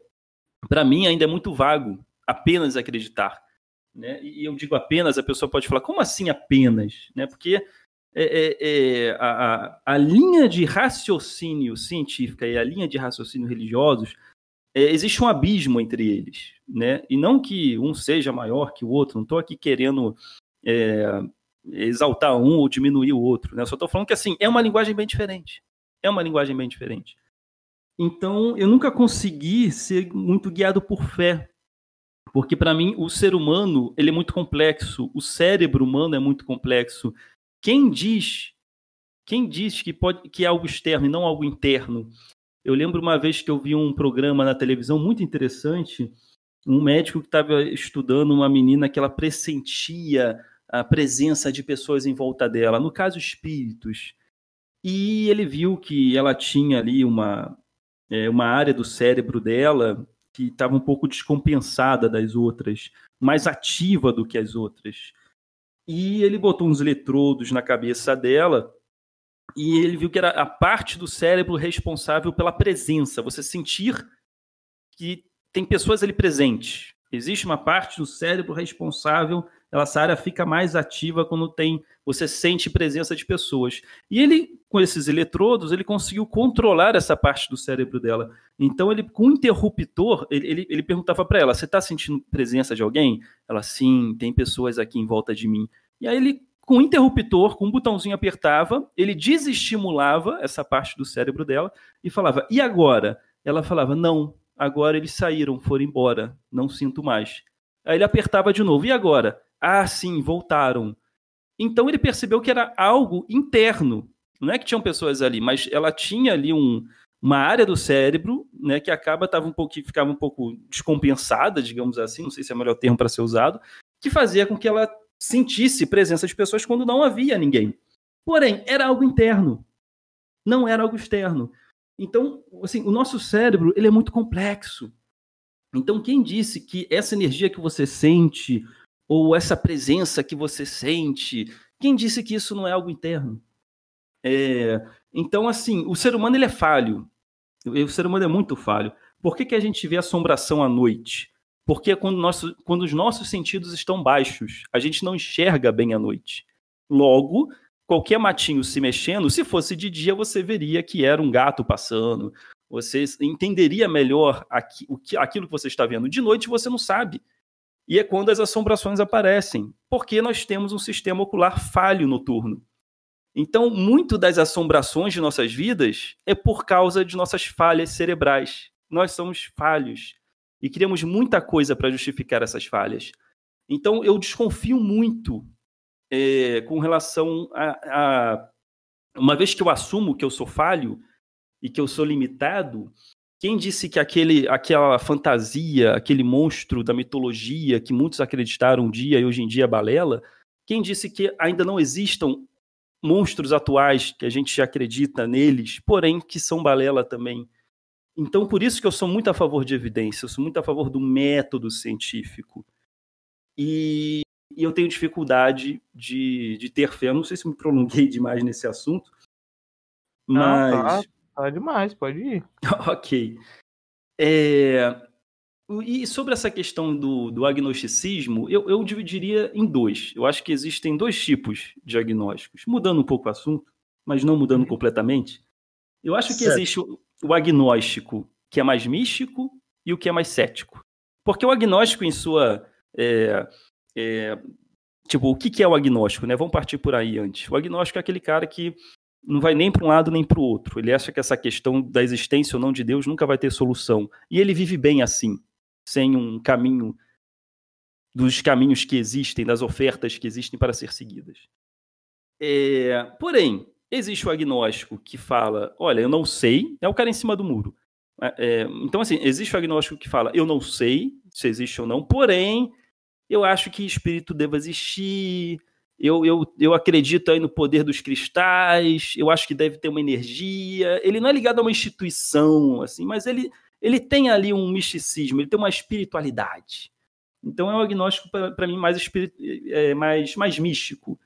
para mim ainda é muito vago apenas acreditar. Né? E eu digo apenas, a pessoa pode falar, como assim apenas? Né? Porque é, é, é, a, a, linha de raciocínio científica e a linha de raciocínio religiosos, é, existe um abismo entre eles. Né? E não que um seja maior que o outro, não estou aqui querendo é, exaltar um ou diminuir o outro. Né? Só estou falando que assim, é uma linguagem bem diferente é uma linguagem bem diferente. Então, eu nunca consegui ser muito guiado por fé, porque para mim o ser humano ele é muito complexo, o cérebro humano é muito complexo. Quem diz, quem diz que pode que é algo externo e não algo interno? Eu lembro uma vez que eu vi um programa na televisão muito interessante, um médico que estava estudando uma menina que ela pressentia a presença de pessoas em volta dela, no caso espíritos. E ele viu que ela tinha ali uma, é, uma área do cérebro dela que estava um pouco descompensada das outras, mais ativa do que as outras. E ele botou uns eletrodos na cabeça dela e ele viu que era a parte do cérebro responsável pela presença, você sentir que tem pessoas ali presentes. Existe uma parte do cérebro responsável essa área fica mais ativa quando tem você sente presença de pessoas. E ele, com esses eletrodos, ele conseguiu controlar essa parte do cérebro dela. Então, ele com o interruptor, ele, ele, ele perguntava para ela: Você está sentindo presença de alguém? Ela, sim, tem pessoas aqui em volta de mim. E aí ele, com o interruptor, com um botãozinho apertava, ele desestimulava essa parte do cérebro dela e falava: E agora? Ela falava: Não, agora eles saíram, foram embora, não sinto mais. Aí ele apertava de novo: E agora? Ah, sim, voltaram. Então ele percebeu que era algo interno. Não é que tinham pessoas ali, mas ela tinha ali um, uma área do cérebro, né, que acaba tava um pouco, ficava um pouco descompensada, digamos assim, não sei se é o melhor termo para ser usado, que fazia com que ela sentisse presença de pessoas quando não havia ninguém. Porém, era algo interno, não era algo externo. Então, assim, o nosso cérebro ele é muito complexo. Então, quem disse que essa energia que você sente, ou essa presença que você sente. Quem disse que isso não é algo interno? É, então, assim, o ser humano ele é falho. O ser humano é muito falho. Por que, que a gente vê assombração à noite? Porque quando, nosso, quando os nossos sentidos estão baixos, a gente não enxerga bem à noite. Logo, qualquer matinho se mexendo, se fosse de dia, você veria que era um gato passando. Você entenderia melhor aqui, o que, aquilo que você está vendo. De noite você não sabe. E é quando as assombrações aparecem, porque nós temos um sistema ocular falho noturno. Então, muito das assombrações de nossas vidas é por causa de nossas falhas cerebrais. Nós somos falhos e criamos muita coisa para justificar essas falhas. Então, eu desconfio muito é, com relação a, a. Uma vez que eu assumo que eu sou falho e que eu sou limitado, quem disse que aquele, aquela fantasia, aquele monstro da mitologia que muitos acreditaram um dia e hoje em dia é balela, quem disse que ainda não existam monstros atuais que a gente acredita neles, porém que são balela também. Então, por isso que eu sou muito a favor de evidência, eu sou muito a favor do método científico. E, e eu tenho dificuldade de, de ter fé. Eu não sei se me prolonguei demais nesse assunto, mas. Não, tá, tá demais, pode ir. ok. É, e sobre essa questão do, do agnosticismo, eu, eu, dividiria em dois. Eu acho que existem dois tipos de agnósticos. Mudando um pouco o assunto, mas não mudando uhum. completamente. Eu acho que certo. existe o, o, agnóstico que é mais místico e o que é mais cético. Porque o agnóstico, em sua. É, é, tipo, o que, que é o agnóstico? Né? Vamos partir por aí antes. O agnóstico é aquele cara que não vai nem para um lado nem para o outro. Ele acha que essa questão da existência ou não de Deus nunca vai ter solução. E ele vive bem assim sem um caminho dos caminhos que existem, das ofertas que existem para ser seguidas. É, porém, existe o agnóstico que fala: olha, eu não sei, é o cara em cima do muro. É, é, então, assim, existe o agnóstico que fala: eu não sei se existe ou não, porém, eu acho que espírito deva existir. Eu, eu, eu acredito aí no poder dos cristais, eu acho que deve ter uma energia. Ele não é ligado a uma instituição, assim, mas ele, ele tem ali um misticismo, ele tem uma espiritualidade. Então é um agnóstico, para mim, mais, espirit... é, mais, mais místico.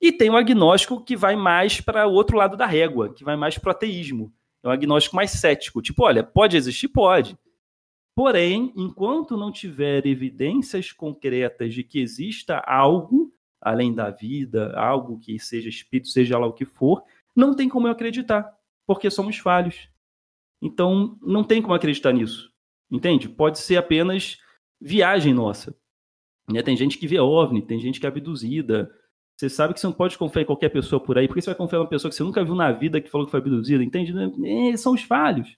E tem um agnóstico que vai mais para o outro lado da régua, que vai mais para o ateísmo. É um agnóstico mais cético. Tipo, olha, pode existir? Pode. Porém, enquanto não tiver evidências concretas de que exista algo além da vida, algo que seja espírito, seja lá o que for, não tem como eu acreditar, porque somos falhos. Então, não tem como acreditar nisso. Entende? Pode ser apenas viagem nossa. Né? Tem gente que vê OVNI, tem gente que é abduzida. Você sabe que você não pode confiar em qualquer pessoa por aí. Por que você vai confiar em uma pessoa que você nunca viu na vida que falou que foi abduzida? Entende? É, são os falhos.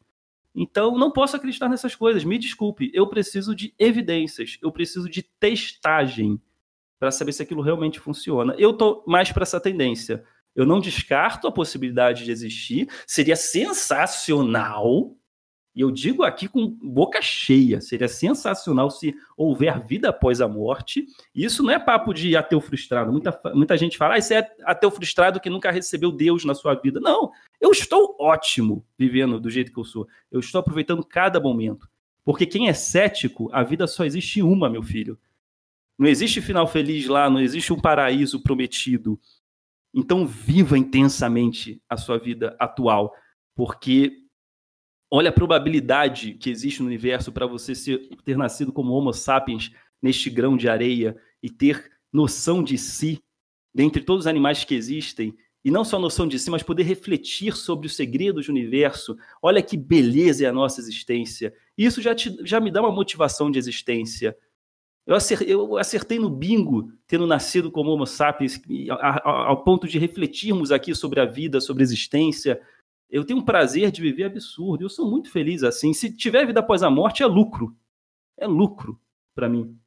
Então, não posso acreditar nessas coisas. Me desculpe. Eu preciso de evidências. Eu preciso de testagem para saber se aquilo realmente funciona. Eu tô mais para essa tendência. Eu não descarto a possibilidade de existir. Seria sensacional, e eu digo aqui com boca cheia, seria sensacional se houver vida após a morte. Isso não é papo de ateu frustrado. Muita, muita gente fala, ah, isso é ateu frustrado que nunca recebeu Deus na sua vida. Não, eu estou ótimo vivendo do jeito que eu sou. Eu estou aproveitando cada momento. Porque quem é cético, a vida só existe uma, meu filho. Não existe final feliz lá, não existe um paraíso prometido. Então, viva intensamente a sua vida atual, porque olha a probabilidade que existe no universo para você ser, ter nascido como Homo sapiens neste grão de areia e ter noção de si, dentre todos os animais que existem, e não só noção de si, mas poder refletir sobre os segredos do universo. Olha que beleza é a nossa existência. Isso já, te, já me dá uma motivação de existência. Eu acertei, eu acertei, no bingo, tendo nascido como Homo sapiens, ao ponto de refletirmos aqui sobre a vida, sobre a existência. Eu tenho um prazer de viver absurdo. Eu sou muito feliz assim. Se tiver vida após a morte, é lucro. É lucro para mim.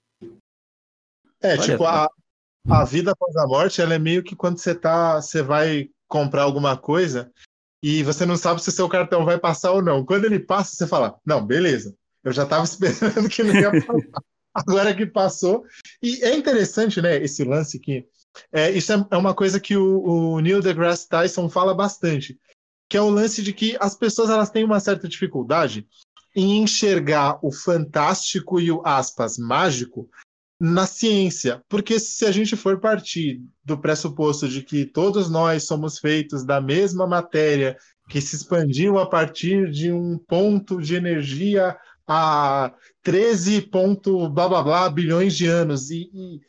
É, Olha, tipo, a, a vida após a morte, ela é meio que quando você tá, você vai comprar alguma coisa e você não sabe se o seu cartão vai passar ou não. Quando ele passa, você fala: "Não, beleza. Eu já estava esperando que não ia passar" agora que passou. E é interessante, né, esse lance que é, isso é, é uma coisa que o, o, Neil deGrasse Tyson fala bastante, que é o lance de que as pessoas elas têm uma certa dificuldade em enxergar o fantástico e o aspas mágico na ciência, porque se a gente for partir do pressuposto de que todos nós somos feitos da mesma matéria que se expandiu a partir de um ponto de energia há 13 ponto blá blá blá bilhões de anos e, e,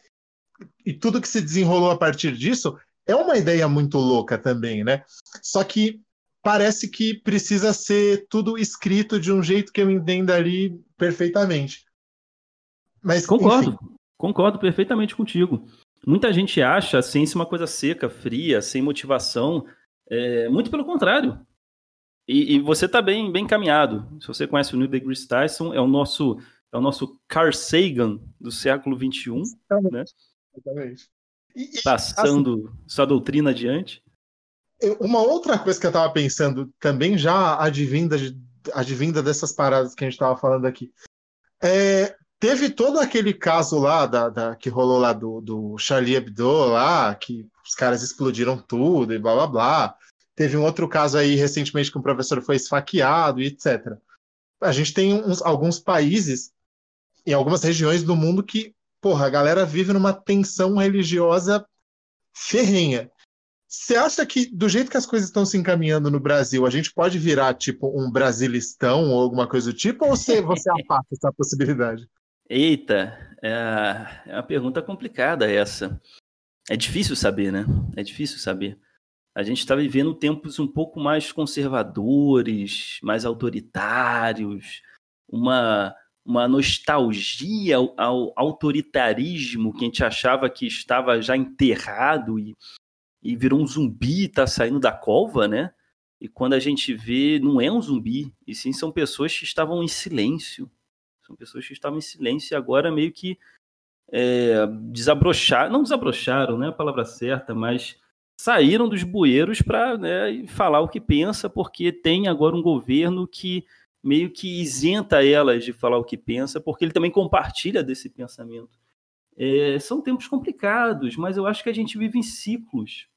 e, tudo que se desenrolou a partir disso é uma ideia muito louca também, né? Só que parece que precisa ser tudo escrito de um jeito que eu entenda ali perfeitamente. Mas concordo, enfim. concordo perfeitamente contigo. Muita gente acha a ciência uma coisa seca, fria, sem motivação. É, muito pelo contrário. E, e você está bem, bem encaminhado. Se você conhece o Neil deGrasse Tyson, é o nosso é o nosso Carl Sagan do século XXI, Exatamente. né? Exatamente. E, Passando assim, sua doutrina adiante. Uma outra coisa que eu estava pensando, também já advinda, advinda dessas paradas que a gente estava falando aqui. É, teve todo aquele caso lá da, da, que rolou lá do, do Charlie Hebdo lá, que os caras explodiram tudo e blá blá blá. Teve um outro caso aí recentemente que um professor foi esfaqueado e etc. A gente tem uns, alguns países em algumas regiões do mundo que, porra, a galera vive numa tensão religiosa ferrenha. Você acha que, do jeito que as coisas estão se encaminhando no Brasil, a gente pode virar, tipo, um brasilistão ou alguma coisa do tipo, ou você, você afasta essa possibilidade? Eita, é, é uma pergunta complicada essa. É difícil saber, né? É difícil saber. A gente está vivendo tempos um pouco mais conservadores, mais autoritários, uma, uma nostalgia ao, ao autoritarismo que a gente achava que estava já enterrado e e virou um zumbi, tá saindo da cova, né? E quando a gente vê, não é um zumbi, e sim são pessoas que estavam em silêncio. São pessoas que estavam em silêncio e agora meio que é, desabrocharam, não desabrocharam, não é a palavra certa, mas saíram dos bueiros para né, falar o que pensa, porque tem agora um governo que meio que isenta elas de falar o que pensa, porque ele também compartilha desse pensamento. É, são tempos complicados, mas eu acho que a gente vive em ciclos.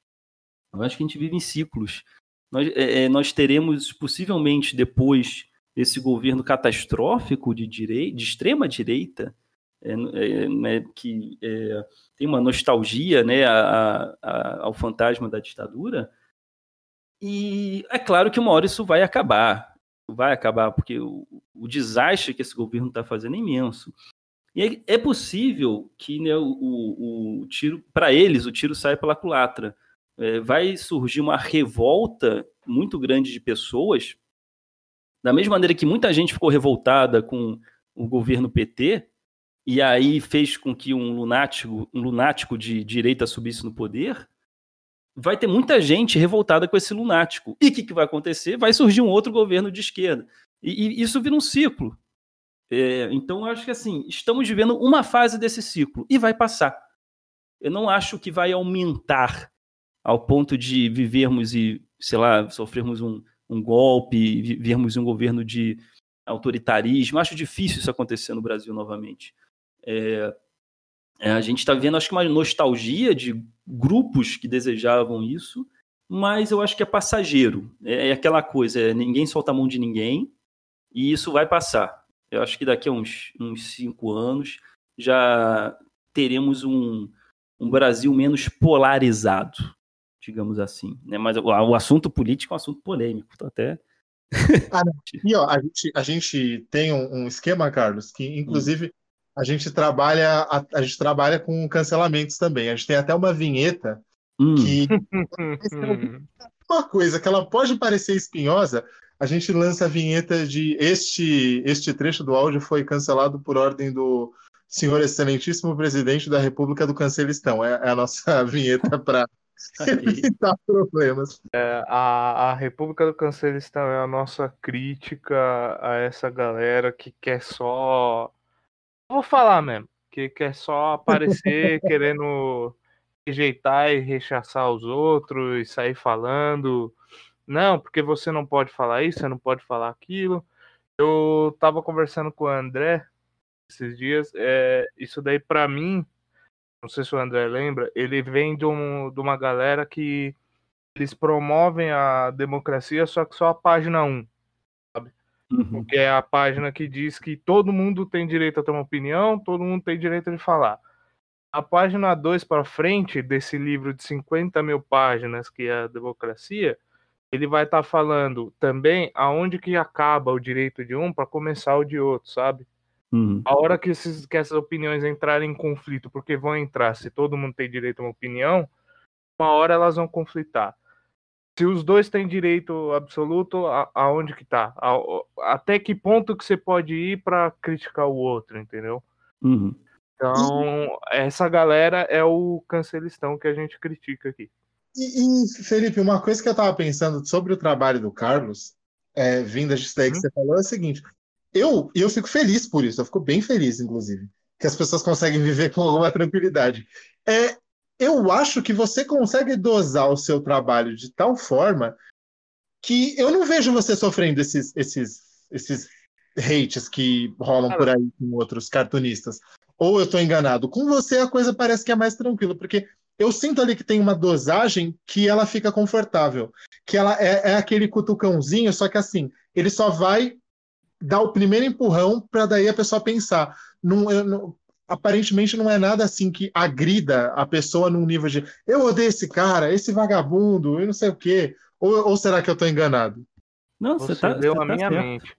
Eu acho que a gente vive em ciclos. Nós, é, é nós teremos, possivelmente, depois desse governo catastrófico de, direita, de extrema direita, é, é né, que é, tem uma nostalgia né, a, a, ao fantasma da ditadura. E é claro que uma hora isso vai acabar. Vai acabar, porque o, o desastre que esse governo está fazendo é imenso. E é, possível que né, o, o, o, tiro, para eles, o tiro saia pela culatra. É, vai surgir uma revolta muito grande de pessoas, da mesma maneira que muita gente ficou revoltada com o governo PT, e aí fez com que um lunático, um lunático de direita subisse no poder, vai ter muita gente revoltada com esse lunático. E o que, que vai acontecer? Vai surgir um outro governo de esquerda. E, e isso vira um ciclo. É, então, eu acho que assim, estamos vivendo uma fase desse ciclo e vai passar. Eu não acho que vai aumentar ao ponto de vivermos e, sei lá, sofrermos um, um golpe, vivermos um governo de autoritarismo. Acho difícil isso acontecer no Brasil novamente. É, é, a gente está vendo, acho que uma nostalgia de grupos que desejavam isso, mas eu acho que é passageiro. É, é aquela coisa, é, ninguém solta a mão de ninguém e isso vai passar. Eu acho que daqui a uns, uns cinco anos já teremos um, um Brasil menos polarizado, digamos assim. Né? Mas o, o assunto político é um assunto polêmico. Tô até. ah, e ó, a gente, a gente tem um, um esquema, Carlos, que inclusive. A gente trabalha a, a, gente trabalha com cancelamentos também. A gente tem até uma vinheta hum. que uma coisa que ela pode parecer espinhosa, a gente lança a vinheta de este, este trecho do áudio foi cancelado por ordem do senhor excelentíssimo presidente da República do Cancelistão. É, é a nossa vinheta para evitar problemas. É, a, a República do Cancelistão é a nossa crítica a essa galera que quer só. Vou falar mesmo, que quer só aparecer querendo rejeitar e rechaçar os outros e sair falando não, porque você não pode falar isso, você não pode falar aquilo. Eu tava conversando com o André esses dias, é, isso daí para mim, não sei se o André lembra, ele vem de, um, de uma galera que eles promovem a democracia, só que só a página 1, sabe? Uhum. Que é a página que diz que todo mundo tem direito a ter uma opinião, todo mundo tem direito de falar. A página 2 para frente desse livro de 50 mil páginas, que é a democracia, ele vai estar tá falando também aonde que acaba o direito de um para começar o de outro, sabe? Uhum. A hora que, esses, que essas opiniões entrarem em conflito, porque vão entrar, se todo mundo tem direito a uma opinião, uma hora elas vão conflitar. Se os dois têm direito absoluto, a, aonde que tá? A, até que ponto que você pode ir para criticar o outro, entendeu? Uhum. Então, essa galera é o cancelistão que a gente critica aqui. E, e, Felipe, uma coisa que eu tava pensando sobre o trabalho do Carlos, é, vinda disso daí que você falou, é o seguinte: eu, eu fico feliz por isso, eu fico bem feliz, inclusive, que as pessoas conseguem viver com alguma tranquilidade. É, eu acho que você consegue dosar o seu trabalho de tal forma que eu não vejo você sofrendo esses, esses, esses hates que rolam por aí com outros cartunistas. Ou eu estou enganado? Com você a coisa parece que é mais tranquila, porque eu sinto ali que tem uma dosagem que ela fica confortável. Que ela é, é aquele cutucãozinho, só que assim, ele só vai dar o primeiro empurrão para daí a pessoa pensar. Não, eu, não, aparentemente não é nada assim que agrida a pessoa num nível de eu odeio esse cara, esse vagabundo, eu não sei o quê. Ou, ou será que eu estou enganado? Não, você, tá, deu você a tá minha certo. mente.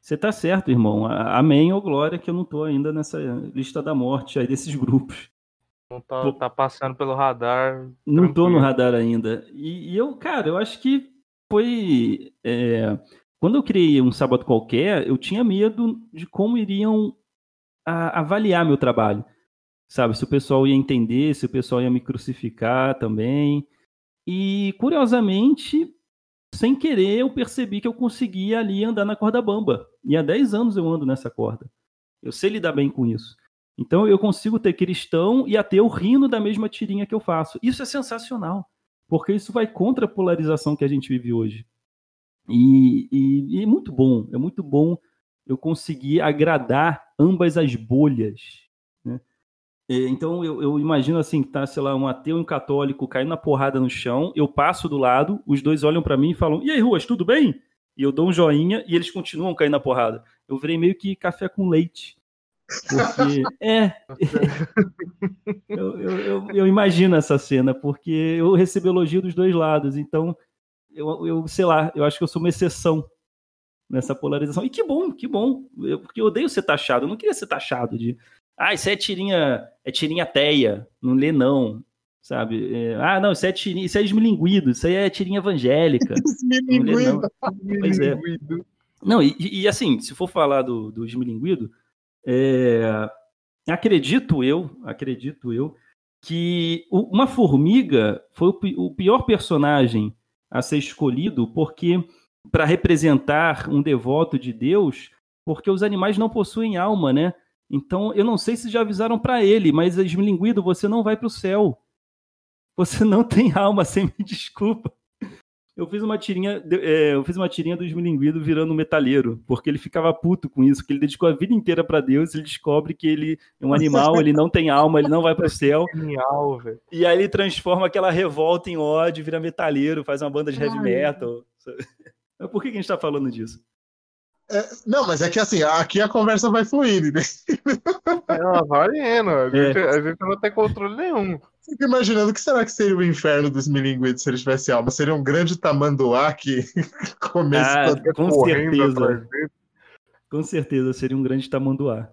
Você tá certo, irmão. Amém ou glória que eu não tô ainda nessa lista da morte aí desses grupos. Não tá, tá passando pelo radar. Não tô tranquilo. no radar ainda. E, e eu, cara, eu acho que foi. é, quando eu criei um sábado qualquer, eu tinha medo de como iriam a- avaliar meu trabalho. Sabe, se o pessoal ia entender, se o pessoal ia me crucificar também. E, curiosamente, sem querer, eu percebi que eu conseguia ali andar na corda bamba. E há 10 anos eu ando nessa corda. Eu sei lidar bem com isso. Então eu consigo ter cristão e ateu rindo da mesma tirinha que eu faço. Isso é sensacional, porque isso vai contra a polarização que a gente vive hoje. E, e- e é muito bom, é muito bom eu conseguir agradar ambas as bolhas. né? É, Então eu, eu imagino assim, que tá, sei lá, um ateu e um católico caindo na porrada no chão, eu passo do lado, os dois olham pra mim e falam, e aí, Ruas, tudo bem? E eu dou um joinha e eles continuam caindo na porrada. Eu virei meio que café com leite. Porque, é, eu, eu, eu, eu imagino essa cena, porque eu recebo elogio dos dois lados, então eu, eu sei lá, eu acho que eu sou uma exceção nessa polarização. E que bom, que bom, eu, porque eu odeio ser taxado, eu não queria ser taxado de ah, isso é tirinha, é tirinha teia, não lê não, sabe? É, ah, não, isso é tirinha, isso é esmilinguido, isso aí é tirinha evangélica. Não. Pois é. Não, e, e, assim, se for falar do, do esmilinguido, é, acredito eu, acredito eu, que o- uma formiga foi o, o pior personagem a ser escolhido porque para representar um devoto de Deus, porque os animais não possuem alma, né? Então, eu não sei se já avisaram para ele, mas esmilinguido, você não vai para o céu. Você não tem alma, você me desculpa. Eu fiz uma tirinha, de- é, eu fiz uma tirinha do esmilinguido virando um metalheiro, porque ele ficava puto com isso, que ele dedicou a vida inteira para Deus, ele descobre que ele é um animal, ele não tem alma, ele não vai para o céu, Genial, velho. e aí ele transforma aquela revolta em ódio, vira metalheiro, faz uma banda de heavy Ai. metal. Mas Por que, que a gente tá falando disso? É, não, mas é que assim, aqui a conversa vai fluir. Né? Ela vai indo. A É. gente, a gente não tem controle nenhum. Fico imaginando o que será que seria o inferno dos milinguidos se ele tivesse alma? Seria um grande tamanduá que comesse Ah, com certeza. Com certeza, seria um grande tamanduá.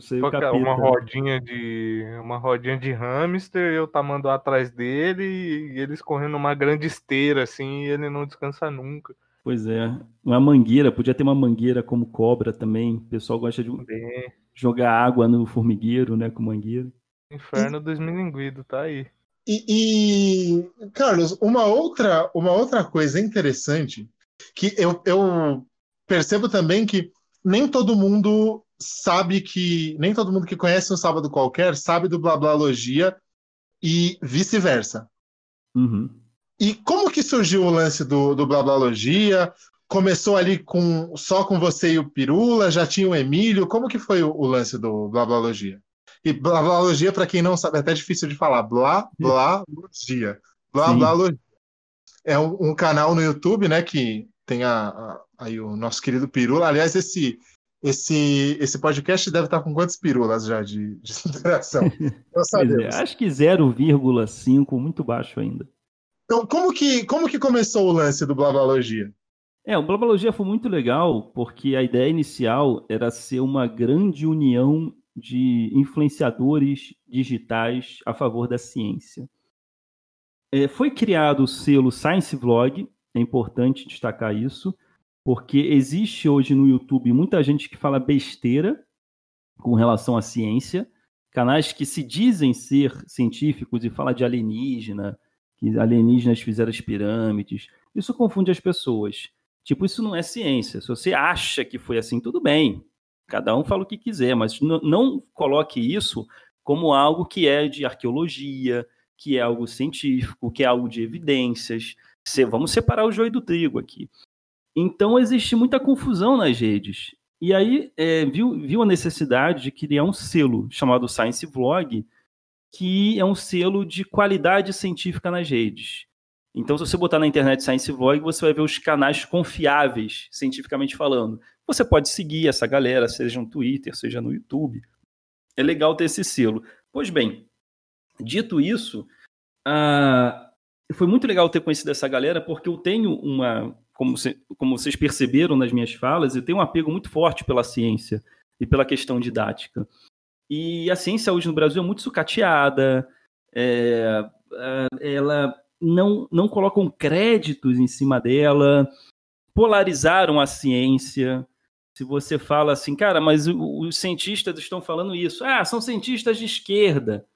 Que é uma rodinha de. Uma rodinha de hamster, eu tamando atrás dele e eles correndo uma grande esteira, assim, e ele não descansa nunca. Pois é. Uma mangueira, podia ter uma mangueira como cobra também. O pessoal gosta de Bem, jogar água no formigueiro, né, com mangueira. inferno dos milinguidos, tá aí. E, e, Carlos, uma outra, uma outra coisa interessante que eu, eu percebo também que nem todo mundo sabe que nem todo mundo que conhece um sábado qualquer sabe do Blablalogia e vice-versa. Uhum. E como que surgiu o lance do, do Blablalogia? Começou ali com só com você e o Pirula? Já tinha o Emílio? Como que foi o, o lance do Blablalogia? E Blablalogia, para quem não sabe, é até difícil de falar. Blablalogia. Blablalogia. É um, um canal no YouTube, né, que tem a, a- aí o nosso querido Pirula. Aliás, esse, esse, esse podcast deve estar com quantos pirulas já de, de interação? É, acho que 0,5, muito baixo ainda. Então, como que, como que começou o lance do Blablalogia? É, o Blabologia foi muito legal porque a ideia inicial era ser uma grande união de influenciadores digitais a favor da ciência. é, foi criado o selo Science Vlog, é importante destacar isso, porque existe hoje no YouTube muita gente que fala besteira com relação à ciência, canais que se dizem ser científicos e fala de alienígena, que alienígenas fizeram as pirâmides. Isso confunde as pessoas. Tipo, isso não é ciência. Se você acha que foi assim, tudo bem. Cada um fala o que quiser, mas não coloque isso como algo que é de arqueologia, que é algo científico, que é algo de evidências. Vamos separar o joio do trigo aqui. Então existe muita confusão nas redes. E aí é, viu, viu a necessidade de criar um selo chamado Science Vlog, que é um selo de qualidade científica nas redes. Então, se você botar na internet Science Vlog, você vai ver os canais confiáveis, cientificamente falando. Você pode seguir essa galera, seja no Twitter, seja no YouTube. É legal ter esse selo. Pois bem, Dito isso, uh, foi muito legal ter conhecido essa galera, porque eu tenho uma, como, se, como vocês perceberam nas minhas falas, eu tenho um apego muito forte pela ciência e pela questão didática. E a ciência hoje no Brasil é muito sucateada, é, é ela não, não colocam créditos em cima dela, polarizaram a ciência. Se você fala assim, cara, mas os cientistas estão falando isso, ah, são cientistas de esquerda.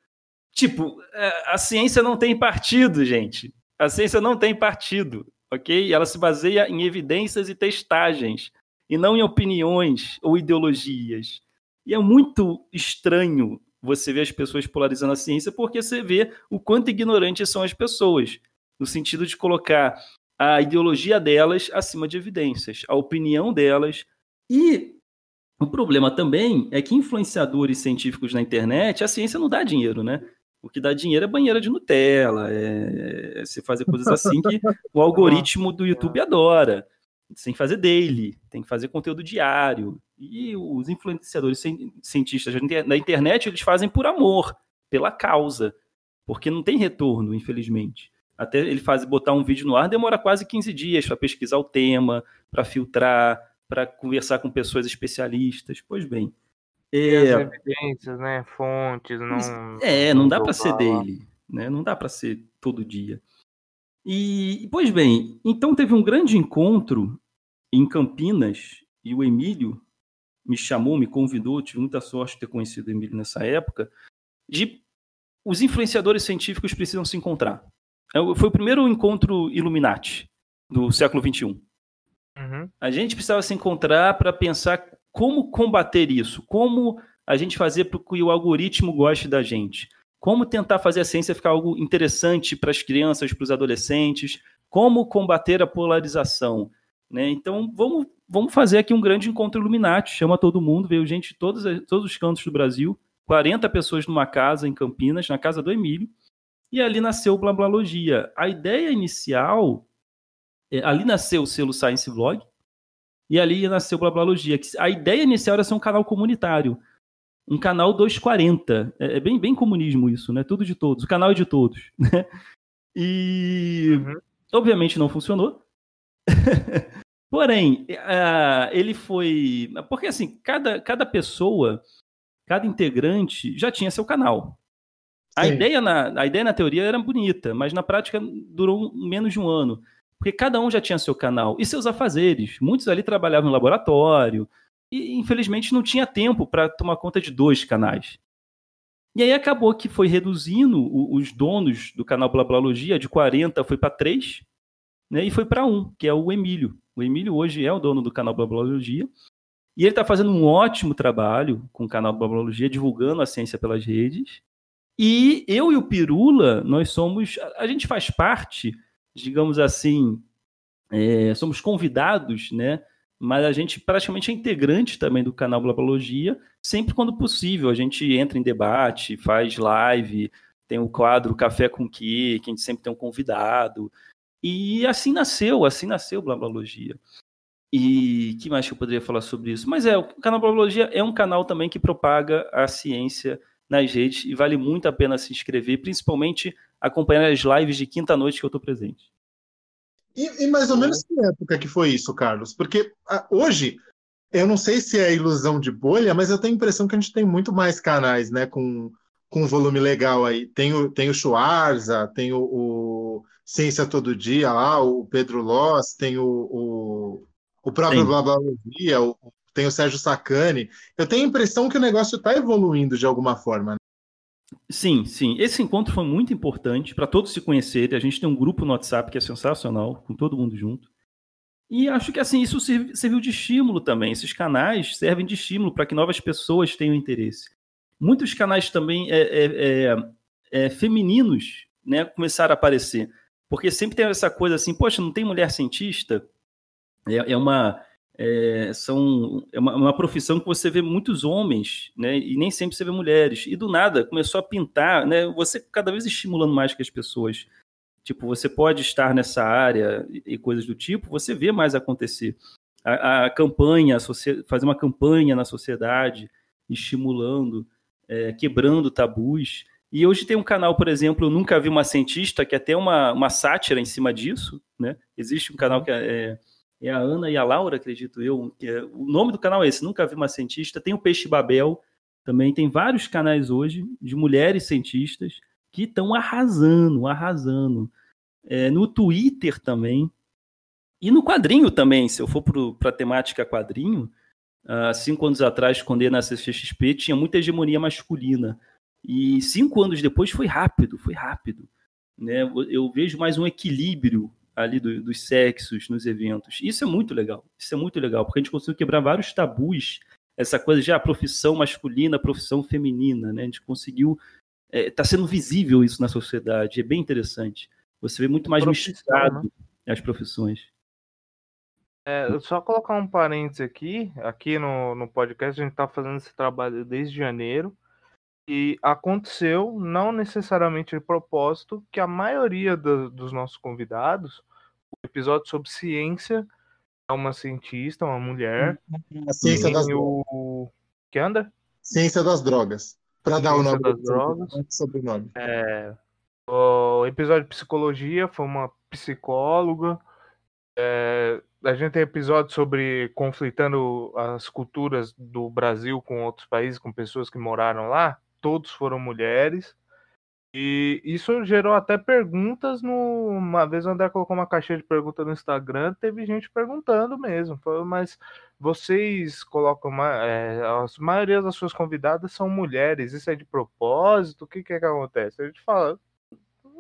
Tipo, é, a ciência não tem partido, gente. A ciência não tem partido, ok? Ela se baseia em evidências e testagens, e não em opiniões ou ideologias. E é muito estranho você ver as pessoas polarizando a ciência, porque você vê o quanto ignorantes são as pessoas, no sentido de colocar a ideologia delas acima de evidências, a opinião delas. E o problema também é que influenciadores científicos na internet, a ciência não dá dinheiro, né? O que dá dinheiro é banheira de Nutella, é, é você fazer coisas assim que o algoritmo do YouTube adora. Sem fazer daily, tem que fazer conteúdo diário. E os influenciadores cientistas da internet, eles fazem por amor, pela causa, porque não tem retorno, infelizmente. Até ele faz botar um vídeo no ar demora quase 15 dias para pesquisar o tema, para filtrar, para conversar com pessoas especialistas. Pois bem, é, as evidências, né? Fontes, não. É, não, não dá para ser dele, né? Não dá para ser todo dia. E, pois bem, então teve um grande encontro em Campinas e o Emílio me chamou, me convidou, tive muita sorte de ter conhecido o Emílio nessa época, de os influenciadores científicos precisam se encontrar. É foi o primeiro encontro Illuminati do século XXI. Uhum. A gente precisava se encontrar para pensar como combater isso? Como a gente fazer para que o algoritmo goste da gente? Como tentar fazer a ciência ficar algo interessante para as crianças, para os adolescentes? Como combater a polarização? Né? Então, vamos, vamos fazer aqui um grande encontro Illuminati. Chama todo mundo, veio gente de todos, todos os cantos do Brasil, 40 pessoas numa casa em Campinas, na casa do Emílio, e ali nasceu o Blablalogia. A ideia inicial, é, ali nasceu o selo Science Vlog, e ali nasceu Blablalogia. A ideia inicial era ser um canal comunitário. Um canal 240. É, é bem, bem comunismo isso, né? Tudo de todos. O canal é de todos. Né? E uhum. obviamente não funcionou. Porém, uh, ele foi. Porque assim, cada, cada pessoa, cada integrante já tinha seu canal. A ideia, na, a ideia na teoria era bonita, mas na prática durou menos de um ano porque cada um já tinha seu canal e seus afazeres. Muitos ali trabalhavam no laboratório e, infelizmente, não tinha tempo para tomar conta de dois canais. E aí acabou que foi reduzindo os donos do canal Blablalogia, de 40 foi para 3, né, e foi para um, que é o Emílio. O Emílio hoje é o dono do canal Blablalogia, e ele está fazendo um ótimo trabalho com o canal Blablalogia, divulgando a ciência pelas redes. E eu e o Pirula, nós somos, a gente faz parte digamos assim, é, somos convidados, né? Mas a gente praticamente é integrante também do canal Blabologia, sempre quando possível. A gente entra em debate, faz live, tem o quadro Café com Que, que a gente sempre tem um convidado. E assim nasceu, assim nasceu Blablalogia. E que mais que eu poderia falar sobre isso? Mas é, o canal Blablalogia é um canal também que propaga a ciência nas redes e vale muito a pena se inscrever, principalmente acompanhar as lives de quinta-noite que eu estou presente. E, e, mais ou menos que época que foi isso, Carlos? Porque a, hoje, eu não sei se é ilusão de bolha, mas eu tenho a impressão que a gente tem muito mais canais, né, com, com volume legal aí. Tem o, tem o Schwarza, tem o, o Ciência Todo Dia lá, o Pedro Loss, tem o, o, o próprio Blá Blá Blá, o, tem o Sérgio Sacani. Eu tenho a impressão que o negócio está evoluindo de alguma forma. Né? Sim, sim. Esse encontro foi muito importante para todos se conhecerem. A gente tem um grupo no WhatsApp que é sensacional, com todo mundo junto. E acho que assim isso serviu de estímulo também. Esses canais servem de estímulo para que novas pessoas tenham interesse. Muitos canais também é, é, é, é, femininos né, começaram a aparecer. Porque sempre tem essa coisa assim, poxa, não tem mulher cientista? É, é uma, é, são, é uma, uma, profissão que você vê muitos homens, né, e nem sempre você vê mulheres. E do nada começou a pintar, né, você cada vez estimulando mais que as pessoas Tipo, você pode estar nessa área e coisas do tipo, você vê mais acontecer. A, a campanha, a fazer uma campanha na sociedade, estimulando, é, quebrando tabus. E hoje tem um canal, por exemplo, eu nunca vi uma cientista, que é até uma, uma sátira em cima disso, né? Existe um canal uhum. que é, é, é a Ana e a Laura, acredito eu. É, o nome do canal é esse, Nunca Vi Uma Cientista. Tem o Peixe Babel, também tem vários canais hoje de mulheres cientistas que estão arrasando, arrasando. É, no Twitter também. E no quadrinho também, se eu for para a temática quadrinho, há cinco anos atrás, quando ia na CCXP, tinha muita hegemonia masculina. E cinco anos depois foi rápido, foi rápido. Né? Eu vejo mais um equilíbrio ali do, dos sexos nos eventos. Isso é muito legal. Isso é muito legal, porque a gente conseguiu quebrar vários tabus. Essa coisa de ah, profissão masculina, profissão feminina, né? A gente conseguiu está é, tá sendo visível isso na sociedade, é bem interessante. Você vê muito mais misturado né? as profissões. É, só colocar um parênteses aqui, aqui no, no podcast a gente está fazendo esse trabalho desde janeiro e aconteceu, não necessariamente de propósito, que a maioria do, dos nossos convidados, o episódio sobre ciência, é uma cientista, uma mulher. A ciência das o... Que anda? Ciência das drogas. Para dar o nome das drogas. Sobrenome. É, o episódio de psicologia foi uma psicóloga. É, a gente tem episódio sobre conflitando as culturas do Brasil com outros países, com pessoas que moraram lá. Todos foram mulheres. E isso gerou até perguntas no. Uma vez o André colocou uma caixinha de perguntas no Instagram, teve gente perguntando mesmo. Falou, mas vocês colocam. Uma, é, a maioria das suas convidadas são mulheres, isso é de propósito? O que, que é que acontece? A gente fala.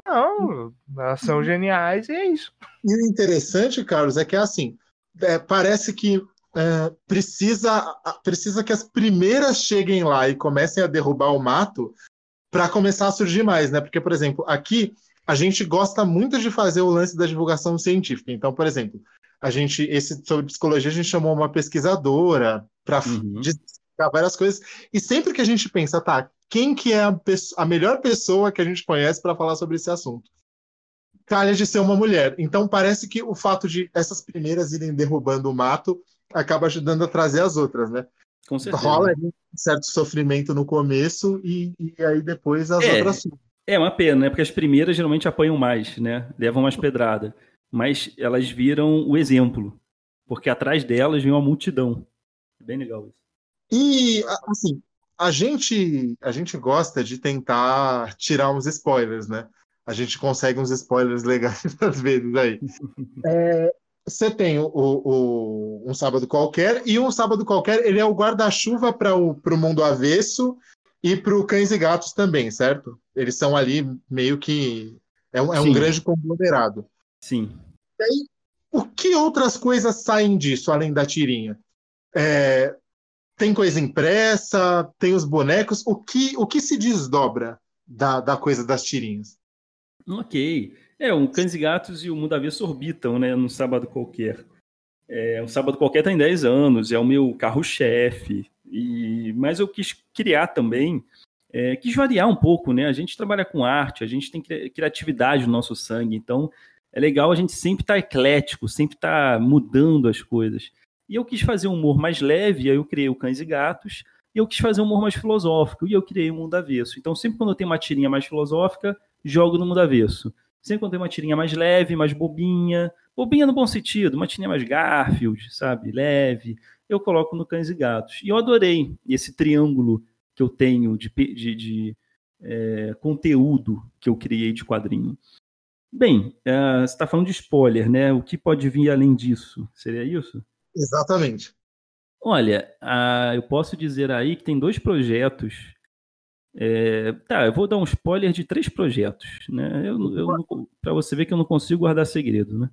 Não, elas são uhum. geniais e é isso. E o interessante, Carlos, é que é assim: é, parece que é, precisa, precisa que as primeiras cheguem lá e comecem a derrubar o mato para começar a surgir mais, né? Porque, por exemplo, aqui a gente gosta muito de fazer o lance da divulgação científica. Então, por exemplo, a gente, esse sobre psicologia, a gente chamou uma pesquisadora para uhum. várias coisas. E sempre que a gente pensa, tá, quem que é a, a melhor pessoa que a gente conhece para falar sobre esse assunto? Calha de ser uma mulher. Então parece que o fato de essas primeiras irem derrubando o mato acaba ajudando a trazer as outras, né? Com certeza. Rola um certo sofrimento no começo e, e aí depois as é, outras. É uma pena, né? Porque as primeiras geralmente apanham mais, né? Levam mais pedrada. Mas elas viram o exemplo. Porque atrás delas vem uma multidão. É bem legal isso. E, assim, a gente, a gente gosta de tentar tirar uns spoilers, né? A gente consegue uns spoilers legais às vezes aí. É, você tem o, o, um sábado qualquer, e um sábado qualquer ele é o guarda-chuva para o mundo avesso e para o cães e gatos também, certo? Eles são ali meio que. É um, é um grande conglomerado. Sim. E aí, o que outras coisas saem disso, além da tirinha? É, tem coisa impressa, tem os bonecos. O que, o que se desdobra da, da coisa das tirinhas? Ok. É, o Cães e Gatos e o Mundo Avesso orbitam, né, num sábado qualquer. É, um sábado qualquer tem 10 anos, é o meu carro-chefe. E Mas eu quis criar também, é, quis variar um pouco, né? A gente trabalha com arte, a gente tem criatividade no nosso sangue, então é legal a gente sempre estar tá eclético, sempre estar tá mudando as coisas. E eu quis fazer um humor mais leve, aí eu criei o Cães e Gatos, e eu quis fazer um humor mais filosófico, e eu criei o Mundo Avesso. Então, sempre quando eu tenho uma tirinha mais filosófica, jogo no Mundo Avesso. Sempre quando tem uma tirinha mais leve, mais bobinha, bobinha no bom sentido, uma tirinha mais Garfield, sabe, leve, eu coloco no Cães e Gatos. E eu adorei esse triângulo que eu tenho de, de, de é, conteúdo que eu criei de quadrinho. Bem, uh, você está falando de spoiler, né? O que pode vir além disso? Seria isso? Exatamente. Olha, uh, eu posso dizer aí que tem dois projetos. É, tá, eu vou dar um spoiler de três projetos, né? Eu, eu, para você ver que eu não consigo guardar segredo, né?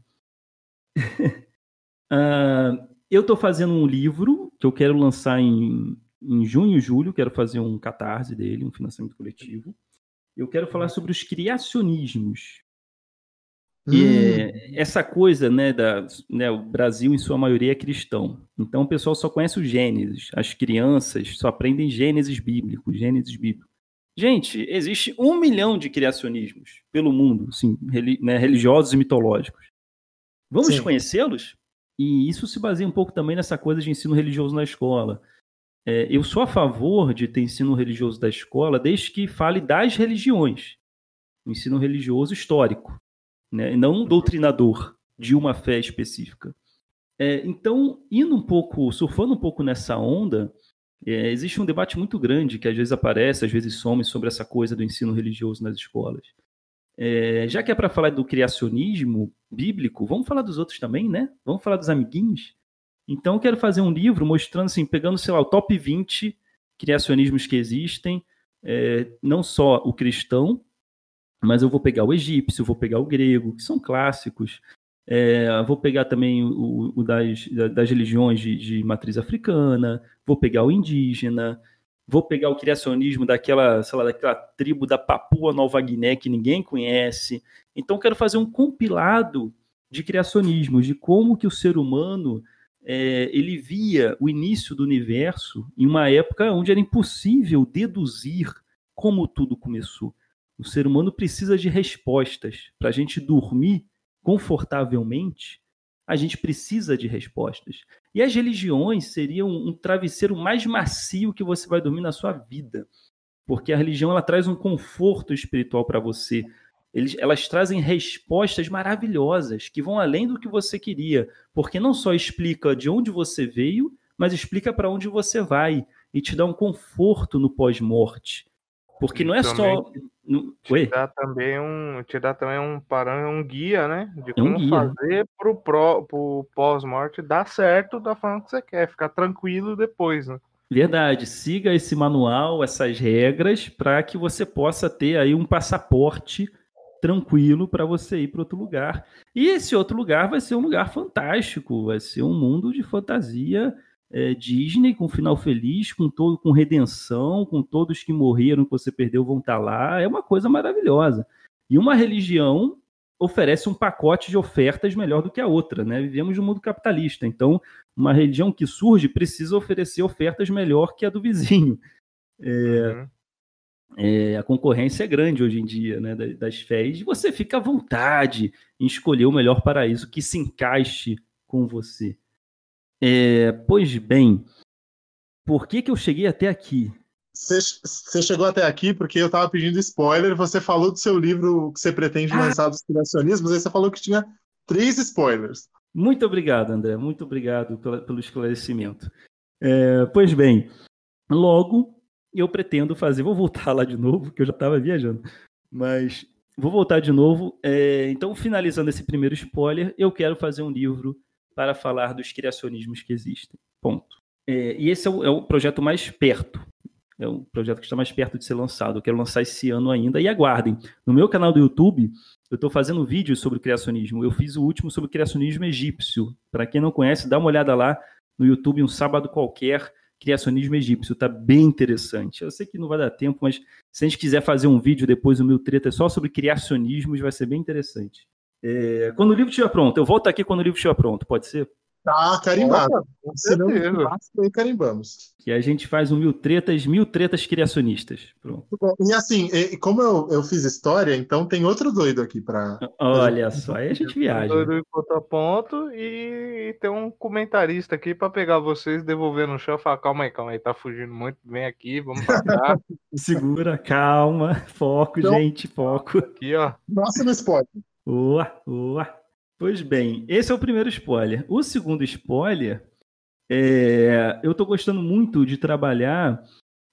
uh, eu estou fazendo um livro que eu quero lançar em, em junho e julho, quero fazer um catarse dele, um financiamento coletivo. Eu quero falar sobre os criacionismos. Hum. E, essa coisa, né, da, né, o Brasil em sua maioria é cristão. Então o pessoal só conhece o Gênesis. As crianças só aprendem Gênesis bíblico, Gênesis bíblico. Gente, existe um milhão de criacionismos pelo mundo, assim, né, religiosos e mitológicos. Vamos conhecê-los? E isso se baseia um pouco também nessa coisa de ensino religioso na escola. É, eu sou a favor de ter ensino religioso da escola desde que fale das religiões, o ensino religioso histórico, né? não um doutrinador de uma fé específica. É, então, indo um pouco, surfando um pouco nessa onda, é, existe um debate muito grande que às vezes aparece, às vezes some sobre essa coisa do ensino religioso nas escolas. É, já que é para falar do criacionismo bíblico, vamos falar dos outros também, né? Vamos falar dos amiguinhos? Então, eu quero fazer um livro mostrando, assim, pegando, sei lá, o top 20 criacionismos que existem, é, não só o cristão, mas eu vou pegar o egípcio, vou pegar o grego, que são clássicos, é, vou pegar também o, o das, das religiões de, de, matriz africana, vou pegar o indígena, vou pegar o criacionismo daquela, sei lá, daquela tribo da Papua Nova Guiné que ninguém conhece. Então, quero fazer um compilado de criacionismos, de como que o ser humano é, ele via o início do universo em uma época onde era impossível deduzir como tudo começou. O ser humano precisa de respostas. Para a gente dormir confortavelmente, a gente precisa de respostas. E as religiões seriam um travesseiro mais macio que você vai dormir na sua vida. Porque a religião ela traz um conforto espiritual para você, eles, elas trazem respostas maravilhosas que vão além do que você queria, porque não só explica de onde você veio, mas explica para onde você vai e te dá um conforto no pós-morte. Porque não é só. No... Te dá também um, te dá também um parâmetro, um guia, né? De como um fazer pro, pro, pro pós-morte dar certo da forma que você quer, ficar tranquilo depois, né? Verdade, siga esse manual, essas regras, para que você possa ter aí um passaporte tranquilo para você ir para outro lugar. E esse outro lugar vai ser um lugar fantástico, vai ser um mundo de fantasia é, Disney com final feliz, com todo com redenção, com todos que morreram que você perdeu vão estar tá lá. É uma coisa maravilhosa. E uma religião oferece um pacote de ofertas melhor do que a outra, né? Vivemos num mundo capitalista, então uma religião que surge precisa oferecer ofertas melhor que a do vizinho. É, uhum é, a concorrência é grande hoje em dia, né, das fés, e você fica à vontade em escolher o melhor paraíso que se encaixe com você. É, pois bem, por que, que eu cheguei até aqui? Você chegou até aqui porque eu estava pedindo spoiler. Você falou do seu livro que você pretende ah. lançar dos criacionismos, aí você falou que tinha três spoilers. Muito obrigado, André. Muito obrigado pelo, pelo esclarecimento. É, pois bem, logo eu pretendo fazer, vou voltar lá de novo, que eu já estava viajando, mas vou voltar de novo. É, então, finalizando esse primeiro spoiler, eu quero fazer um livro para falar dos criacionismos que existem. Ponto. É, e esse é o, é o, projeto mais perto. É o projeto que está mais perto de ser lançado. Eu quero lançar esse ano ainda. E aguardem. No meu canal do YouTube, eu estou fazendo vídeos sobre criacionismo. Eu fiz o último sobre criacionismo egípcio. Para quem não conhece, dá uma olhada lá no YouTube, um sábado qualquer criacionismo egípcio. Tá bem interessante. Eu sei que não vai dar tempo, mas se a gente quiser fazer um vídeo depois, o meu treta é só sobre criacionismos, vai ser bem interessante. É, quando o livro estiver pronto, eu volto aqui quando o livro estiver pronto, pode ser? Tá carimbado. Se não carimbamos. E a gente faz um mil tretas, mil tretas criacionistas. Pronto. E assim, como eu, eu fiz história, então tem outro doido aqui para. Olha só, aí a gente viaja. Doido em ponto e tem um comentarista aqui para pegar vocês, devolver no chão e falar: calma aí, calma aí, tá fugindo muito, vem aqui, vamos passar. Segura, calma, foco, então, gente, foco. Aqui, ó. Próximo spoiler. Boa, boa. Pois bem, esse é o primeiro spoiler. O segundo spoiler, é, eu estou gostando muito de trabalhar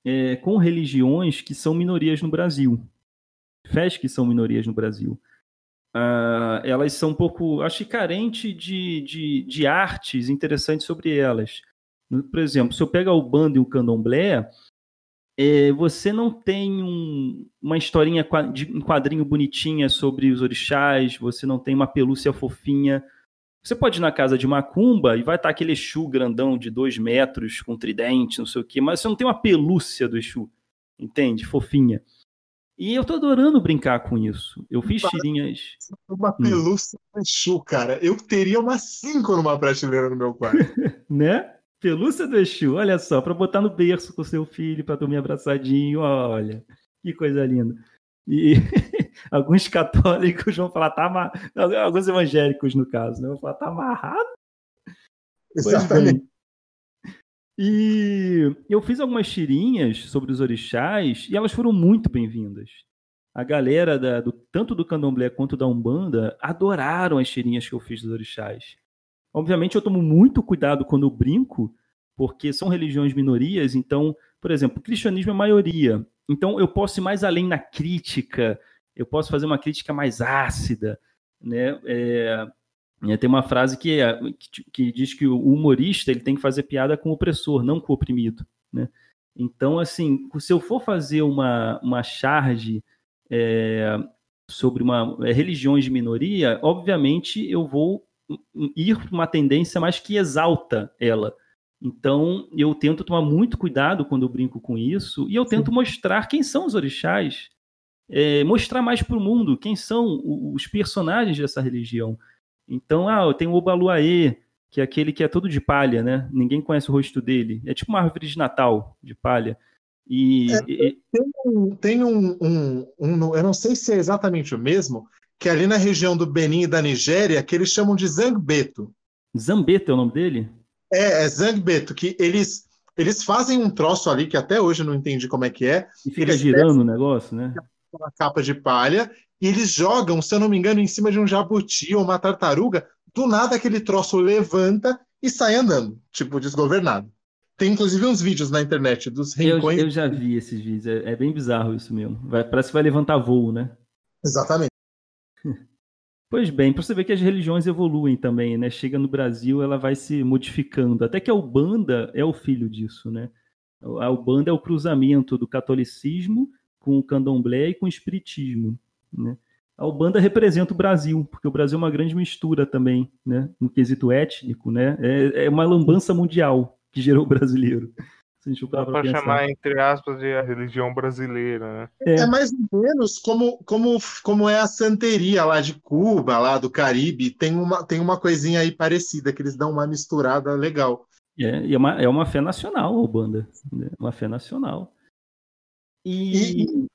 é, com religiões que são minorias no Brasil. Fés que são minorias no Brasil. Uh, elas são um pouco, acho que carente de, de, de, artes interessantes sobre elas. Por exemplo, se eu pego o bando e o candomblé, é, você não tem um, uma historinha de um quadrinho bonitinha sobre os orixás, você não tem uma pelúcia fofinha. Você pode ir na casa de Macumba e vai estar aquele Exu grandão de dois metros, com tridente, não sei o quê, mas você não tem uma pelúcia do Exu, entende? Fofinha. E eu tô adorando brincar com isso. Eu fiz tirinhas. Uma pelúcia hum. Exu, cara. Eu teria umas cinco numa prateleira no meu quarto. né? Pelúcia do Exu, olha só, para botar no berço com seu filho, para dormir abraçadinho, olha. Que coisa linda. E alguns católicos vão falar, tá amarrado. Alguns evangélicos, no caso, né? Vão falar, tá amarrado? Exatamente. E eu fiz algumas tirinhas sobre os orixás e elas foram muito bem-vindas. A galera, da, do, tanto do candomblé quanto da Umbanda, adoraram as tirinhas que eu fiz dos orixás. Obviamente, eu tomo muito cuidado quando eu brinco, porque são religiões minorias, então, por exemplo, o cristianismo é maioria. Então, eu posso ir mais além na crítica, eu posso fazer uma crítica mais ácida, né? É, é, tem uma frase que, é, que, que, diz que o humorista ele tem que fazer piada com o opressor, não com o oprimido. Né? Então, assim, se eu for fazer uma, uma charge é, sobre uma é, religiões de minoria, obviamente eu vou ir para uma tendência mais que exalta ela. Então, eu tento tomar muito cuidado quando eu brinco com isso, e eu tento Sim. mostrar quem são os orixás, é, mostrar mais para o mundo quem são os personagens dessa religião. Então, ah, tem o Obaluaê, que é aquele que é todo de palha, né? Ninguém conhece o rosto dele. É tipo uma árvore de Natal de palha. E, é, tem, um, tem um, um, um, eu não sei se é exatamente o mesmo, que é ali na região do Benin e da Nigéria, que eles chamam de Zangbeto. Zambeto é o nome dele? É, é Zangbeto, que eles eles fazem um troço ali que até hoje eu não entendi como é que é. E fica girando o negócio, né? Uma capa de palha e eles jogam, se eu não me engano, em cima de um jabuti ou uma tartaruga. Do nada aquele troço levanta e sai andando, tipo, desgovernado. Tem inclusive uns vídeos na internet dos rincões. Eu, eu já vi esses vídeos, é, é bem bizarro isso mesmo. Vai, parece que vai levantar voo, né? Exatamente. Pois bem, para você ver que as religiões evoluem também, né? Chega no Brasil, ela vai se modificando. Até que a Ubanda é o filho disso, né? A Ubanda é o cruzamento do catolicismo com o candomblé e com o espiritismo. Né? A Ubanda representa o Brasil, porque o Brasil é uma grande mistura também, né? no quesito étnico, né? é, é uma lambança mundial que gerou o brasileiro. Dá para chamar, entre aspas, de a religião brasileira, né? É. é. mais ou menos como, como, como é a santeria lá de Cuba, lá do Caribe. Tem uma, tem uma coisinha aí parecida, que eles dão uma misturada legal. É, é, uma, é uma fé nacional, a banda. Né? Uma fé nacional. E, e,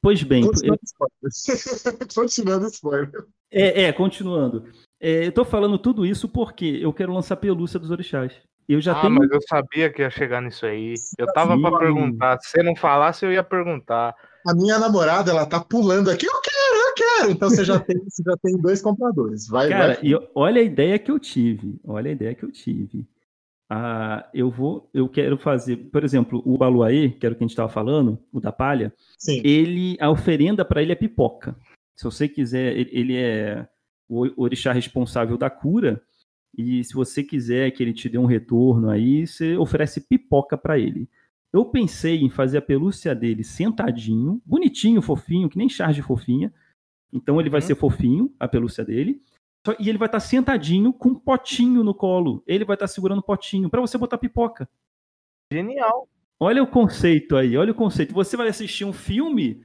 Pois bem. Continuando spoiler. continuando spoiler. É, é continuando. É, eu tô falando tudo isso porque eu quero lançar pelúcia dos orixás. Eu já ah, tenho... mas eu sabia que ia chegar nisso aí. Eu tava para perguntar. Se você não falasse, eu ia perguntar. A minha namorada, ela tá pulando aqui. Eu quero, eu quero. Então você já tem, você já tem dois compradores. Vai, Cara, vai. E olha a ideia que eu tive. Olha a ideia que eu tive. Ah, eu vou, eu quero fazer, por exemplo, o Baluaê, que era o que a gente estava falando, o da palha, Sim. ele, a oferenda para ele é pipoca. Se você quiser, ele é o orixá responsável da cura, e se você quiser que ele te dê um retorno aí, você oferece pipoca para ele. Eu pensei em fazer a pelúcia dele sentadinho, bonitinho, fofinho, que nem charge fofinha. Então ele vai uhum. ser fofinho, a pelúcia dele. E ele vai estar tá sentadinho com um potinho no colo. Ele vai estar tá segurando o potinho para você botar pipoca. Genial. Olha o conceito aí, olha o conceito. Você vai assistir um filme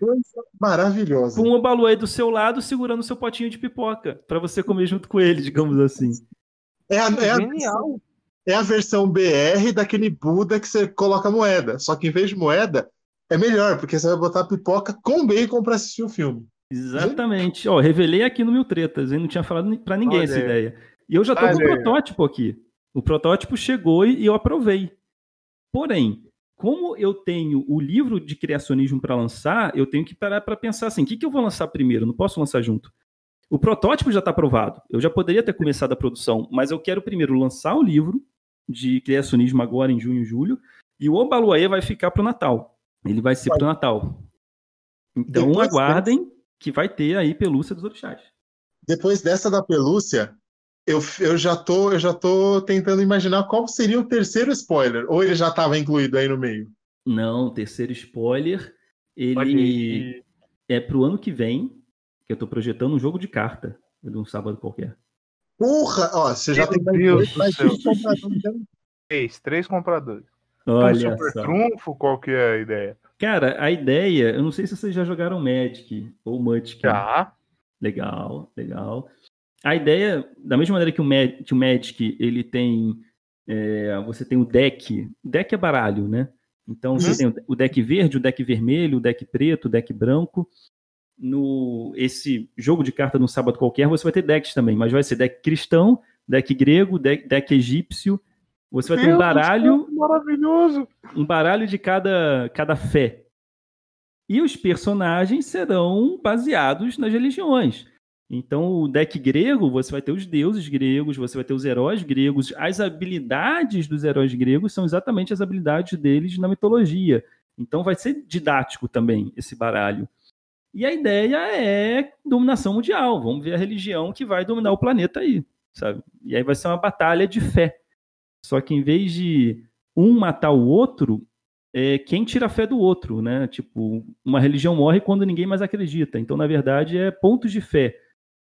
maravilhoso com o Baluê do seu lado segurando o seu potinho de pipoca para você comer junto com ele, digamos assim. É, a, é, Genial. A, é a versão BR daquele Buda que você coloca moeda. Só que em vez de moeda, é melhor, porque você vai botar pipoca com bacon para assistir o filme. Exatamente. Ó, revelei aqui no Mil Tretas, hein? Não tinha falado para ninguém Olha essa aí. ideia. E eu já tô Olha com o protótipo aqui. O protótipo chegou e eu aprovei. Porém, como eu tenho o livro de criacionismo para lançar, eu tenho que parar para pensar assim: o que, que eu vou lançar primeiro? Não posso lançar junto. O protótipo já está aprovado. Eu já poderia ter começado a produção, mas eu quero primeiro lançar o livro de criacionismo agora em junho e julho, e o Obaluaê vai ficar para o Natal. Ele vai ser pro Natal. Então Depois aguardem que vai ter aí pelúcia dos orixás. Depois dessa da pelúcia, eu, eu, já tô, eu já tô tentando imaginar qual seria o terceiro spoiler. Ou ele já estava incluído aí no meio? Não, terceiro spoiler, ele aí. é pro ano que vem, que eu tô projetando um jogo de carta, de um sábado qualquer. Porra! Ó, você já Meu tem mais Deus dois, do mais céu. três compradores, então. Três, três compradores. Um Olha super só. trunfo, qual que é a ideia? Cara, a ideia, eu não sei se vocês já jogaram Magic ou Magic. Já. Legal, legal. A ideia, da mesma maneira que o, Ma- que o Magic, ele tem. é, você tem o deck. Deck é baralho, né? Então você Uhum. tem o- o deck verde, o deck vermelho, o deck preto, o deck branco. No esse jogo de carta no sábado qualquer, você vai ter decks também, mas vai ser deck cristão, deck grego, deck, deck egípcio. Você vai ter um Deus baralho céu, Maravilhoso. um baralho de cada, cada fé. E os personagens serão baseados nas religiões. Então, o deck grego, você vai ter os deuses gregos, você vai ter os heróis gregos. As habilidades dos heróis gregos são exatamente as habilidades deles na mitologia. Então, vai ser didático também esse baralho. E a ideia é dominação mundial. Vamos ver a religião que vai dominar o planeta aí, sabe? E aí vai ser uma batalha de fé. Só que em vez de um matar o outro, é quem tira a fé do outro, né? Tipo, uma religião morre quando ninguém mais acredita. Então, na verdade, é pontos de fé.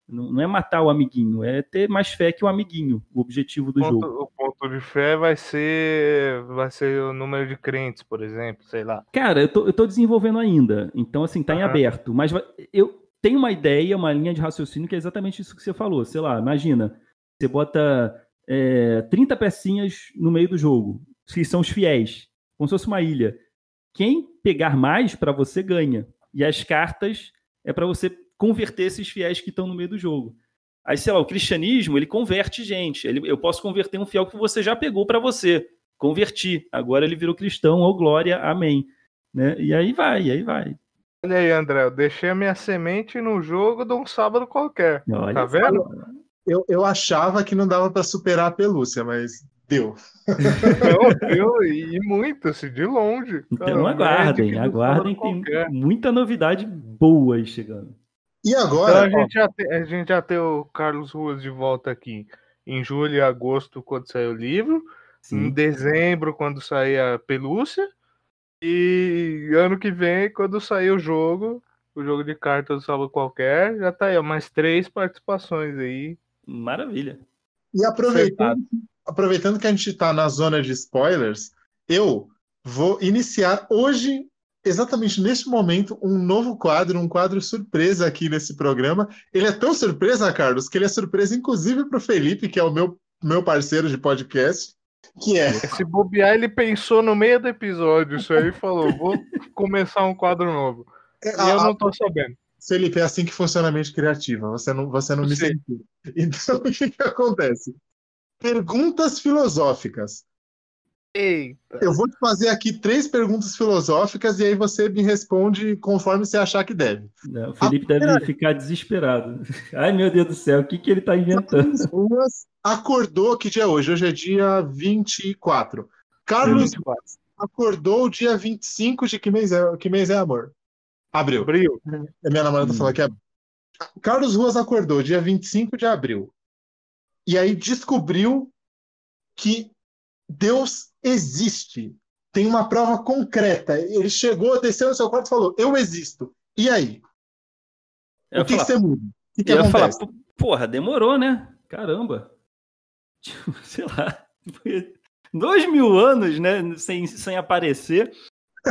Não é matar o amiguinho, é ter mais fé que o amiguinho, o objetivo do Ponto- jogo. O ponto de fé vai ser vai ser o número de crentes, por exemplo, sei lá. Cara, eu tô, eu tô desenvolvendo ainda, então assim, tá em Aham. aberto. Mas vai- eu tenho uma ideia, uma linha de raciocínio que é exatamente isso que você falou. Sei lá, imagina, você bota é, 30 pecinhas no meio do jogo, que são os fiéis, como se fosse uma ilha. Quem pegar mais pra você ganha. E as cartas é pra você converter esses fiéis que estão no meio do jogo. Aí, sei lá, o cristianismo, ele converte gente. Ele- eu posso converter um fiel que você já pegou pra você. Converti. Agora ele virou cristão, ou glória, amém. Né? E aí vai, e aí vai. Olha aí, André, eu deixei a minha semente no jogo de um sábado qualquer. Olha Tá vendo? Eu, eu achava que não dava pra superar a pelúcia, mas deu. Não, eu e muito, assim, de longe. Então Cara, o aguardem, aguardem, tem qualquer. muita novidade boa aí chegando. E Então agora, a gente, já tem, a gente já tem o Carlos Ruas de volta aqui em julho e agosto, quando sair o livro. Em Sim. dezembro, quando sair a pelúcia. E ano que vem, quando sair o jogo, o jogo de cartas do sábado qualquer, já tá aí, ó, mais três participações aí. Maravilha. E aproveitando, aproveitando que a gente está na zona de spoilers, eu vou iniciar hoje, exatamente neste momento, um novo quadro, um quadro surpresa aqui nesse programa. Ele é tão surpresa, Carlos, que ele é surpresa inclusive para o Felipe, que é o meu, meu parceiro de podcast, que é Se bobear, ele pensou no meio do episódio isso aí e falou: vou começar um quadro novo. E eu a- não tô sabendo. Felipe, é assim que funciona a mente criativa. Você não, você não me sentiu. Então, o que, que acontece? Perguntas filosóficas. Eita. Eu vou te fazer aqui três perguntas filosóficas e aí você me responde conforme você achar que deve. Né, O Felipe Ah, deve peraí. ficar desesperado. Ai, meu Deus do céu, o que, que ele tá inventando? Carlos Ruas acordou, que dia é hoje? Hoje é dia 24. Carlos 24. acordou dia 25 de que mês é, que mês é amor? Abril. Abril. A minha namorada Hum. falou que é. Carlos Ruas acordou dia 25 de abril. E aí descobriu que Deus existe. Tem uma prova concreta. Ele chegou, desceu no seu quarto e falou: Eu existo. E aí? Eu o que, ia que falar, você muda? O que, que eu ia falar, acontece? "Pô, porra, demorou, né? Caramba. Tipo, sei lá. Dois mil anos, né? Sem, sem aparecer.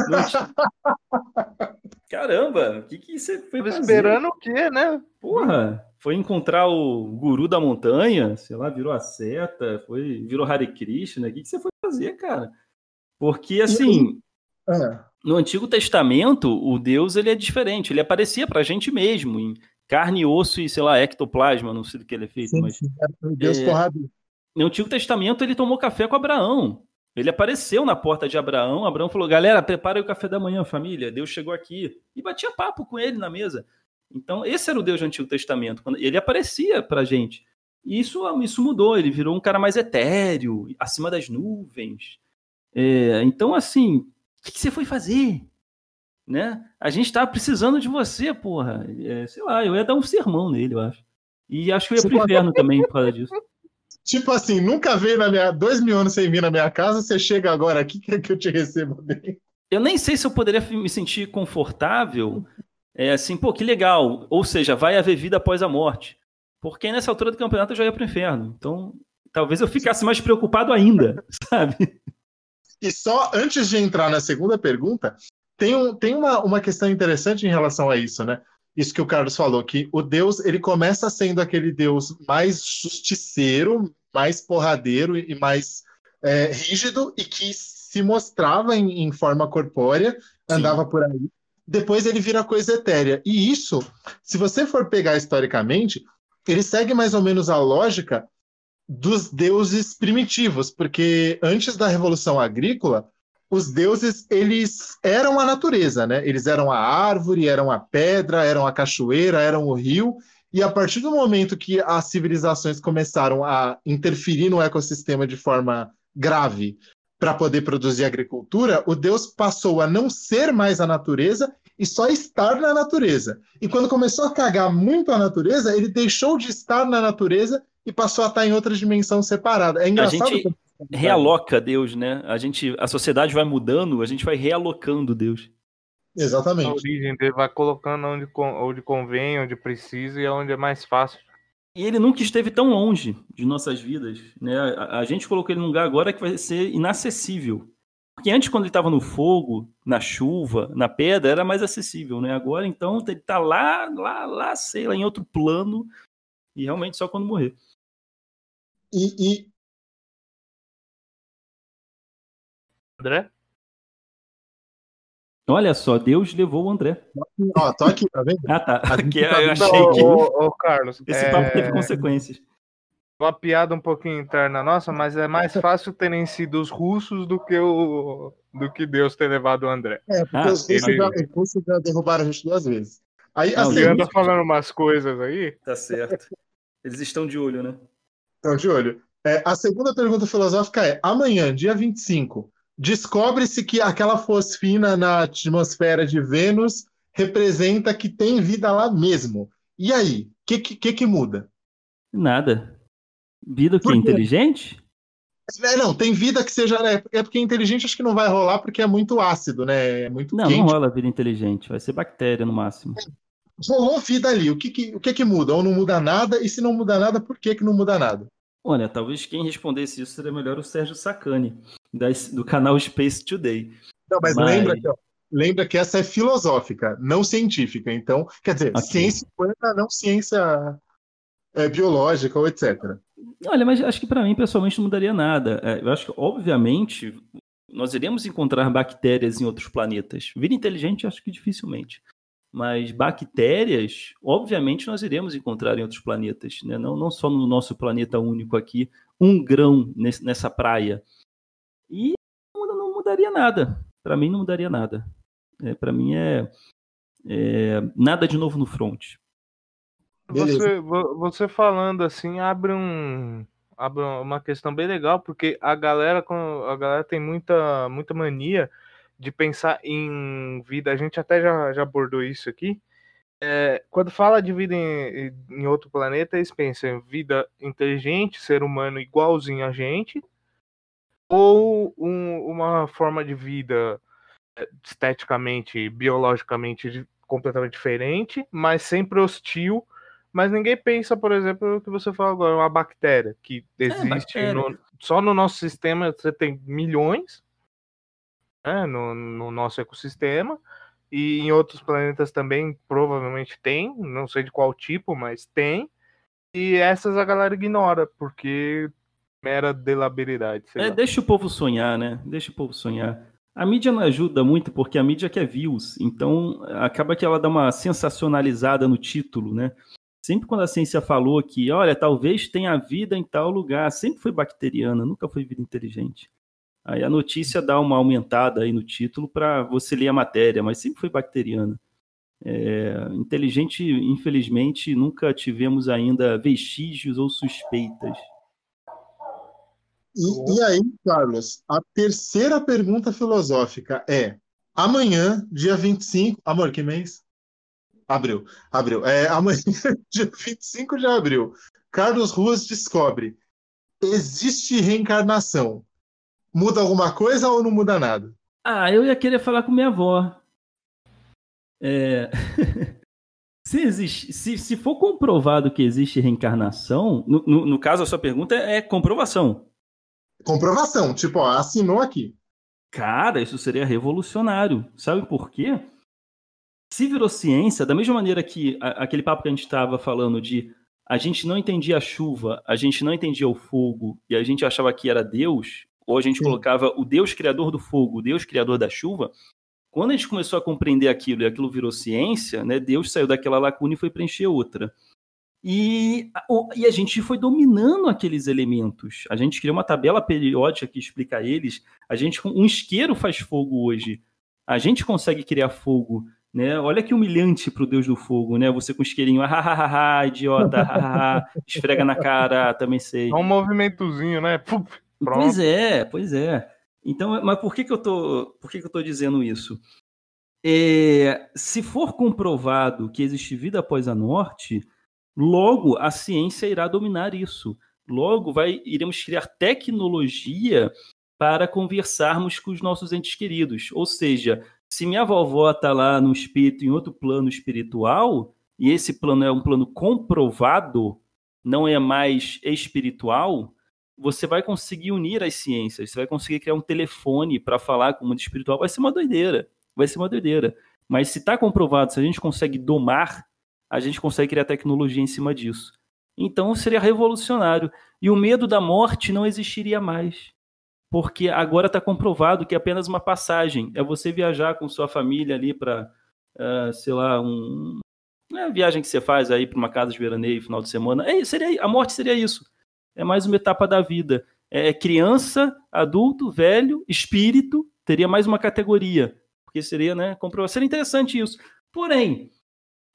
Não tinha- Caramba, o que, que você foi Tava fazer? esperando o quê, né? Porra, foi encontrar o guru da montanha, sei lá, virou a seta, foi, virou Hare Krishna. O que, que você foi fazer, cara? Porque, assim, É. no Antigo Testamento, o Deus ele é diferente. Ele aparecia pra gente mesmo, em carne, osso e, sei lá, ectoplasma, não sei do que ele é feito, Sim, mas sim. Deus É. no Antigo Testamento ele tomou café com Abraão. Ele apareceu na porta de Abraão. Abraão falou: galera, prepara o café da manhã, família. Deus chegou aqui. E batia papo com ele na mesa. Então, esse era o Deus do Antigo Testamento. Quando Ele aparecia pra gente. E isso, isso mudou. Ele virou um cara mais etéreo, acima das nuvens. É, então, assim, o que, que você foi fazer? né? A gente tava precisando de você, porra. É, sei lá, eu ia dar um sermão nele, eu acho. E acho que eu ia pro inferno também por causa disso. Tipo assim, nunca veio na minha. Dois mil anos sem vir na minha casa, você chega agora aqui, quer que eu te receba bem? Eu nem sei se eu poderia me sentir confortável. É assim, pô, que legal. Ou seja, vai haver vida após a morte. Porque nessa altura do campeonato eu já ia pro inferno. Então, talvez eu ficasse mais preocupado ainda, sabe? E só antes de entrar na segunda pergunta, tem, um, tem uma, uma questão interessante em relação a isso, né? Isso que o Carlos falou, que o Deus ele começa sendo aquele Deus mais justiceiro, mais porradeiro e mais é, rígido e que se mostrava em, em forma corpórea, andava Sim. por aí. Depois ele vira coisa etérea. E isso, se você for pegar historicamente, ele segue mais ou menos a lógica dos deuses primitivos, porque antes da Revolução Agrícola, os deuses eles eram a natureza, né? Eles eram a árvore, eram a pedra, eram a cachoeira, eram o rio. E a partir do momento que as civilizações começaram a interferir no ecossistema de forma grave para poder produzir agricultura, o Deus passou a não ser mais a natureza e só estar na natureza. E quando começou a cagar muito a natureza, ele deixou de estar na natureza e passou a estar em outra dimensão separada. É engraçado. A gente, realoca Deus, né? A gente, a sociedade vai mudando, a gente vai realocando Deus. Exatamente. A origem dele vai colocando onde, onde convém, onde precisa e onde é mais fácil. E ele nunca esteve tão longe de nossas vidas, né? A, a gente colocou ele num lugar agora que vai ser inacessível. Porque antes, quando ele estava no fogo, na chuva, na pedra, era mais acessível, né? Agora, então, ele está lá, lá, lá, sei lá, em outro plano, e realmente só quando morrer. E, e André? Olha só, Deus levou o André. Ó, tô aqui, tá vendo? Ah, tá. Aqui, eu achei que. Ô, ô, Carlos, esse é... papo teve consequências. Uma piada um pouquinho interna nossa, mas é mais fácil terem sido os russos do que o do que Deus ter levado o André. É, porque ah, os, russos ele... já, os russos já derrubaram a gente duas vezes. Aí, Não, assim, anda falando umas coisas aí. Tá certo. Eles estão de olho, né? Estão de olho. É, a segunda pergunta filosófica é: amanhã, dia 25, descobre-se que aquela fosfina na atmosfera de Vênus representa que tem vida lá mesmo. E aí, o que, que, que, muda? Nada. Vida que é inteligente? É, não, tem vida que seja. Né, é porque inteligente acho que não vai rolar porque é muito ácido, né? É muito não, quente. não rola vida inteligente, vai ser bactéria no máximo. Rolou vida ali, o que, que, o que, que muda? Ou não muda nada? E se não muda nada, por que, que não muda nada? Olha, talvez quem respondesse isso seria melhor o Sérgio Sacani, do canal Space Today. Não, mas, mas... Lembra, que, lembra que essa é filosófica, não científica. Então, quer dizer, okay. ciência humana, não ciência é, biológica ou etc. Olha, mas acho que para mim, pessoalmente, não mudaria nada. É, eu acho que, obviamente, nós iremos encontrar bactérias em outros planetas. Vida inteligente, acho que dificilmente. Mas bactérias, obviamente, nós iremos encontrar em outros planetas, né? não, não só no nosso planeta único aqui, um grão nesse, nessa praia. E não, mudaria nada. Para mim, não mudaria nada. É, Para mim, é, é, nada de novo no front. Você, você falando assim abre um abre uma questão bem legal porque a galera a galera tem muita muita mania de pensar em vida, a gente até já, já abordou isso aqui. É, quando fala de vida em, em outro planeta, eles pensam em vida inteligente, ser humano igualzinho a gente, ou um, uma forma de vida é, esteticamente, biologicamente completamente diferente, mas sempre hostil. Mas ninguém pensa, por exemplo, o que você falou agora, uma bactéria que é, existe é, no, só no nosso sistema, você tem milhões, né, no, no nosso ecossistema. E em outros planetas também provavelmente tem, não sei de qual tipo, mas tem. E essas a galera ignora, porque mera delabilidade. É, deixa o povo sonhar, né? Deixa o povo sonhar. A mídia não ajuda muito porque a mídia quer views, então acaba que ela dá uma sensacionalizada no título, né? Sempre quando a ciência falou que, olha, talvez tenha vida em tal lugar, sempre foi bacteriana, nunca foi vida inteligente. Aí a notícia dá uma aumentada aí no título para você ler a matéria, mas sempre foi bacteriana. É, inteligente, infelizmente, nunca tivemos ainda vestígios ou suspeitas. E, e, aí, Carlos, a terceira pergunta filosófica é: amanhã, dia 25. Amor, que mês? Abril. Abril. É, amanhã, dia 25 de abril, Carlos Ruas descobre: existe reencarnação. Muda alguma coisa ou não muda nada? Ah, eu ia querer falar com minha avó. É... se, existe, se, se for comprovado que existe reencarnação, no, no, no caso a sua pergunta é, é comprovação. Comprovação, tipo, ó, assinou aqui. Cara, isso seria revolucionário. Sabe por quê? Se virou ciência, da mesma maneira que a, aquele papo que a gente estava falando de a gente não entendia a chuva, a gente não entendia o fogo e a gente achava que era Deus, ou a gente Sim. colocava o Deus criador do fogo, o Deus criador da chuva, quando a gente começou a compreender aquilo e aquilo virou ciência, né, Deus saiu daquela lacuna e foi preencher outra. E, e a gente foi dominando aqueles elementos. A gente criou uma tabela periódica que explica eles. A gente, um isqueiro faz fogo hoje. A gente consegue criar fogo. Né? Olha que humilhante para o Deus do Fogo, né? Você com isqueirinho, ah, ah, ah, idiota, ah, esfrega na cara, também sei. É um movimentozinho, né? Puf, pois é, pois é. Então, mas por que, que eu tô, por que, que eu tô dizendo isso? É, se for comprovado que existe vida após a morte, logo a ciência irá dominar isso. Logo vai, iremos criar tecnologia para conversarmos com os nossos entes queridos. Ou seja, se minha vovó está lá no espírito, em outro plano espiritual, e esse plano é um plano comprovado, não é mais espiritual, você vai conseguir unir as ciências, você vai conseguir criar um telefone para falar com o mundo espiritual, vai ser uma doideira, vai ser uma doideira. Mas se está comprovado, se a gente consegue domar, a gente consegue criar tecnologia em cima disso. Então seria revolucionário. E o medo da morte não existiria mais porque agora está comprovado que é apenas uma passagem. É você viajar com sua família ali para, uh, sei lá, um, é a viagem que você faz aí para uma casa de veraneio, final de semana. É, seria, a morte seria isso. É mais uma etapa da vida. É, é criança, adulto, velho, espírito, teria mais uma categoria. Porque seria, né, comprovado. Seria interessante isso. Porém,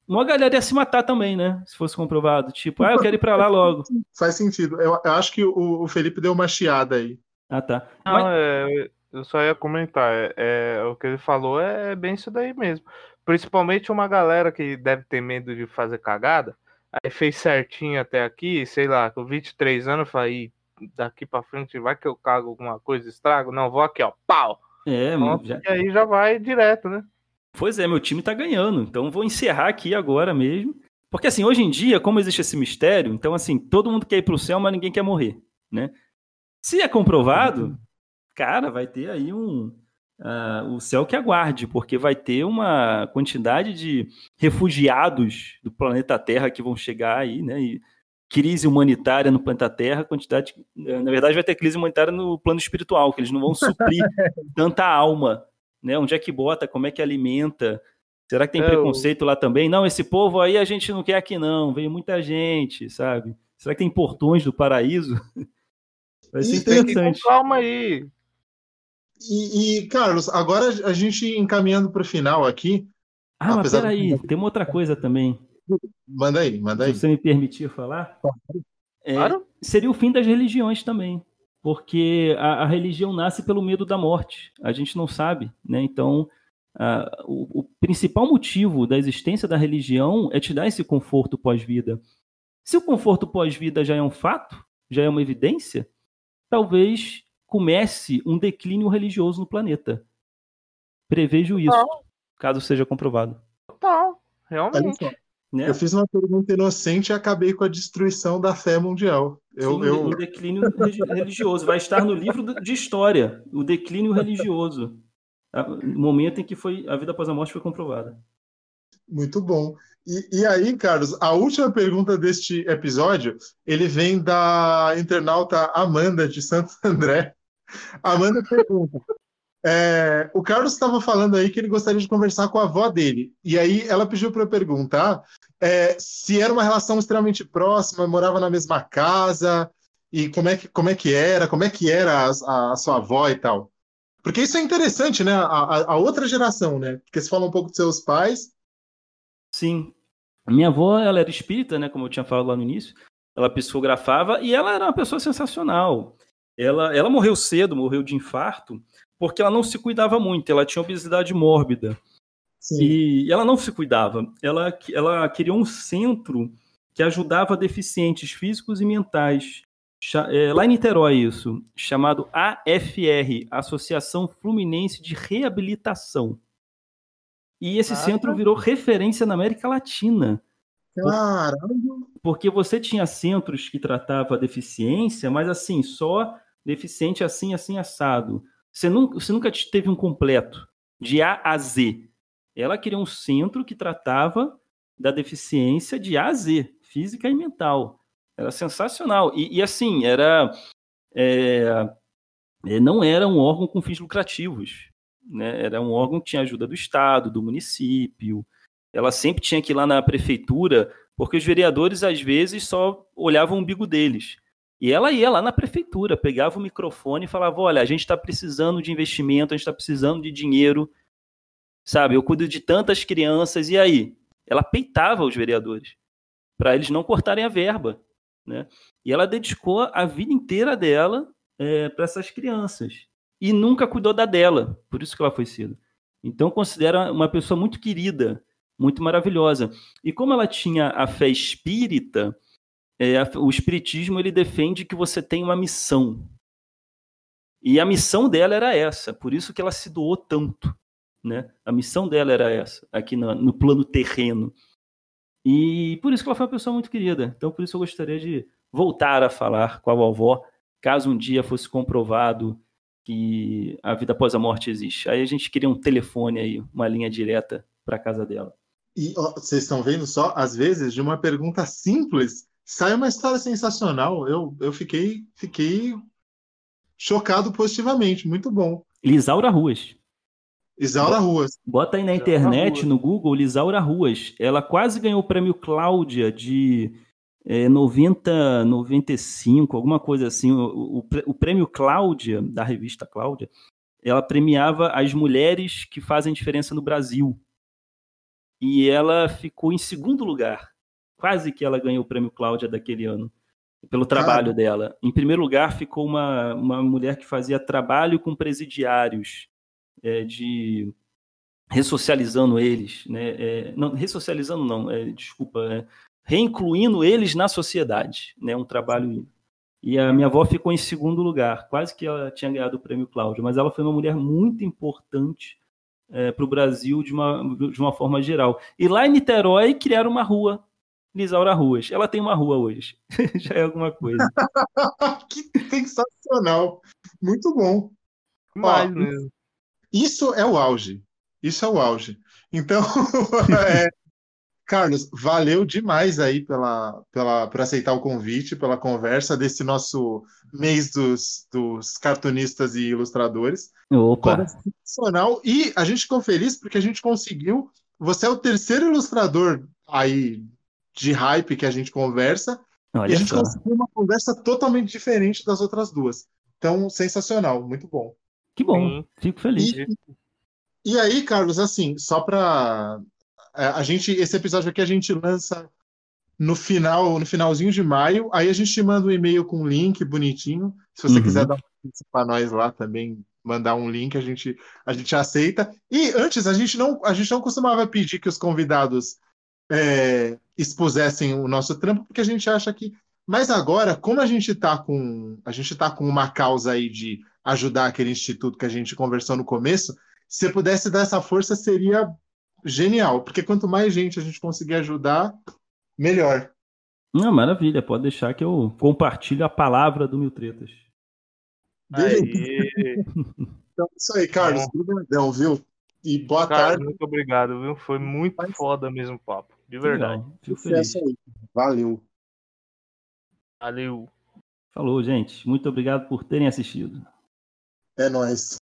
uma galera ia se matar também, né? Se fosse comprovado. Tipo, ah, eu quero ir para lá logo. Faz sentido. Eu, eu acho que o, o Felipe deu uma chiada aí. Ah, tá. Não, Mas... é, eu só ia comentar. É, é, o que ele falou é bem isso daí mesmo. Principalmente uma galera que deve ter medo de fazer cagada. Aí fez certinho até aqui, sei lá, com 23 anos, falei, daqui pra frente vai que eu cago alguma coisa, estrago? Não, vou aqui, ó, pau! É, já... E aí já vai direto, né? Pois é, meu time tá ganhando, então vou encerrar aqui agora mesmo. Porque assim, hoje em dia, como existe esse mistério, então assim, todo mundo quer ir pro céu, mas ninguém quer morrer, né? Se é comprovado, cara, vai ter aí um. Uh, o céu que aguarde, porque vai ter uma quantidade de refugiados do planeta Terra que vão chegar aí, né? E crise humanitária no planeta Terra, quantidade. Na verdade, vai ter crise humanitária no plano espiritual, que eles não vão suprir tanta alma. Né? Onde é que bota? Como é que alimenta? Será que tem é, preconceito lá também? Não, esse povo aí a gente não quer aqui, não. Veio muita gente, sabe? Será que tem portões do paraíso? Vai ser interessante. Calma aí. E, e, Carlos, agora a gente encaminhando para o final aqui. Ah, mas peraí, de... tem uma outra coisa também. Manda aí, manda aí. Se você me permitir falar. É, claro. Seria o fim das religiões também. Porque a, a, religião nasce pelo medo da morte. A gente não sabe, né? Então, a, o, o principal motivo da existência da religião é te dar esse conforto pós-vida. Se o conforto pós-vida já é um fato, já é uma evidência, talvez comece um declínio religioso no planeta. Prevejo isso, Total. caso seja comprovado. Total, realmente. Né? Eu fiz uma pergunta inocente e acabei com a destruição da fé mundial. Eu, Sim, eu... Um declínio religioso. Vai estar no livro de história, o declínio religioso. No momento em que foi a vida após a morte foi comprovada. Muito bom. E, e, aí, Carlos, a última pergunta deste episódio, ele vem da internauta Amanda de Santo André. Amanda pergunta: é, o Carlos estava falando aí que ele gostaria de conversar com a avó dele. E aí ela pediu para eu perguntar é, se era uma relação extremamente próxima, morava na mesma casa, e como é que, como é que era, como é que era a, a sua avó e tal. Porque isso é interessante, né? A, a, a outra geração, né? Porque você fala um pouco dos seus pais, Sim. Minha avó, ela era espírita, né, como eu tinha falado lá no início. Ela psicografava e ela era uma pessoa sensacional. Ela, ela morreu cedo, morreu de infarto, porque ela não se cuidava muito, ela tinha obesidade mórbida. Sim. E ela não se cuidava. Ela, ela criou um centro que ajudava deficientes físicos e mentais. É, lá em Niterói, isso, chamado AFR Associação Fluminense de Reabilitação. E esse centro virou referência na América Latina. Caramba! Porque você tinha centros que tratavam a deficiência, mas assim, só deficiente assim, assim, assado. Você nunca, você nunca teve um completo, de A a Z. Ela queria um centro que tratava da deficiência de A a Z, física e mental. Era sensacional. E, e assim, era. É, é, não era um órgão com fins lucrativos. Né? Era um órgão que tinha ajuda do Estado, do município. Ela sempre tinha que ir lá na prefeitura, porque os vereadores, às vezes, só olhavam o umbigo deles. E ela ia lá na prefeitura, pegava o microfone e falava: Olha, a gente está precisando de investimento, a gente está precisando de dinheiro Sabe, eu cuido de tantas crianças, e aí? Ela peitava os vereadores para eles não cortarem a verba. Né? E ela dedicou a vida inteira dela é, para essas crianças. E nunca cuidou da dela, por isso que ela foi cedo. Então, considera uma pessoa muito querida, muito maravilhosa. E como ela tinha a fé espírita, é, o espiritismo ele defende que você tem uma missão. E a missão dela era essa, por isso que ela se doou tanto. Né? A missão dela era essa, aqui no, no plano terreno. E por isso que ela foi uma pessoa muito querida. Então, por isso eu gostaria de voltar a falar com a vovó, caso um dia fosse comprovado que a vida após a morte existe. Aí a gente queria um telefone aí, uma linha direta para casa dela. E ó, vocês estão vendo só, às vezes, de uma pergunta simples, sai uma história sensacional. Eu, eu fiquei, fiquei chocado positivamente. Muito bom. Lisaura Ruas. Isaura Ruas. Bota aí na internet, no Google, Lisaura Ruas. Ela quase ganhou o prêmio Cláudia de é, 90, 95, alguma coisa assim. O, o, o, prêmio Cláudia, da revista Cláudia, ela premiava as mulheres que fazem diferença no Brasil. E ela ficou em segundo lugar. Quase que ela ganhou o prêmio Cláudia daquele ano, pelo trabalho dela. Em primeiro lugar ficou uma, uma mulher que fazia trabalho com presidiários é, de ressocializando eles, né? É, não, ressocializando não, é, desculpa, é, reincluindo eles na sociedade, né? Um trabalho e a minha avó ficou em segundo lugar, quase que ela tinha ganhado o prêmio Cláudio, mas ela foi uma mulher muito importante é, para o Brasil de uma, de uma forma geral. E lá em Niterói criaram uma rua, Lisaura Ruas. Ela tem uma rua hoje, já é alguma coisa. que sensacional, muito bom. Mais mesmo. Isso é o auge. Isso é o auge. Então, é, Carlos, valeu demais aí pela, pela, por aceitar o convite, pela conversa desse nosso mês dos, dos cartunistas e ilustradores. Opa! Sensacional. E a gente ficou feliz porque a gente conseguiu. Você é o terceiro ilustrador aí de hype que a gente conversa. Olha e a gente só. conseguiu uma conversa totalmente diferente das outras duas. Então, sensacional, muito bom. Que bom, Sim. fico feliz. E, e, aí, Carlos, assim, só para é, a gente, esse episódio aqui a gente lança no final, no finalzinho de maio. Aí a gente te manda um e-mail com um link bonitinho. Se você uhum. quiser dar um para nós lá também, mandar um link, a gente a gente aceita. E antes a gente não a gente não costumava pedir que os convidados é, expusessem o nosso trampo, porque a gente acha que. Mas agora, como a gente está com a gente tá com uma causa aí de ajudar aquele instituto que a gente conversou no começo, se pudesse dar essa força, seria genial, porque quanto mais gente a gente conseguir ajudar, melhor. Não, maravilha, pode deixar que eu compartilho a palavra do Mil Tretas. então, isso aí, Carlos. Obrigadão, viu? E boa Carlos, tarde. Muito obrigado, viu? Foi muito Mas... foda mesmo o papo. De verdade. Legal, fico feliz. Aí. Valeu. Valeu. Falou, gente. Muito obrigado por terem assistido. É nóis.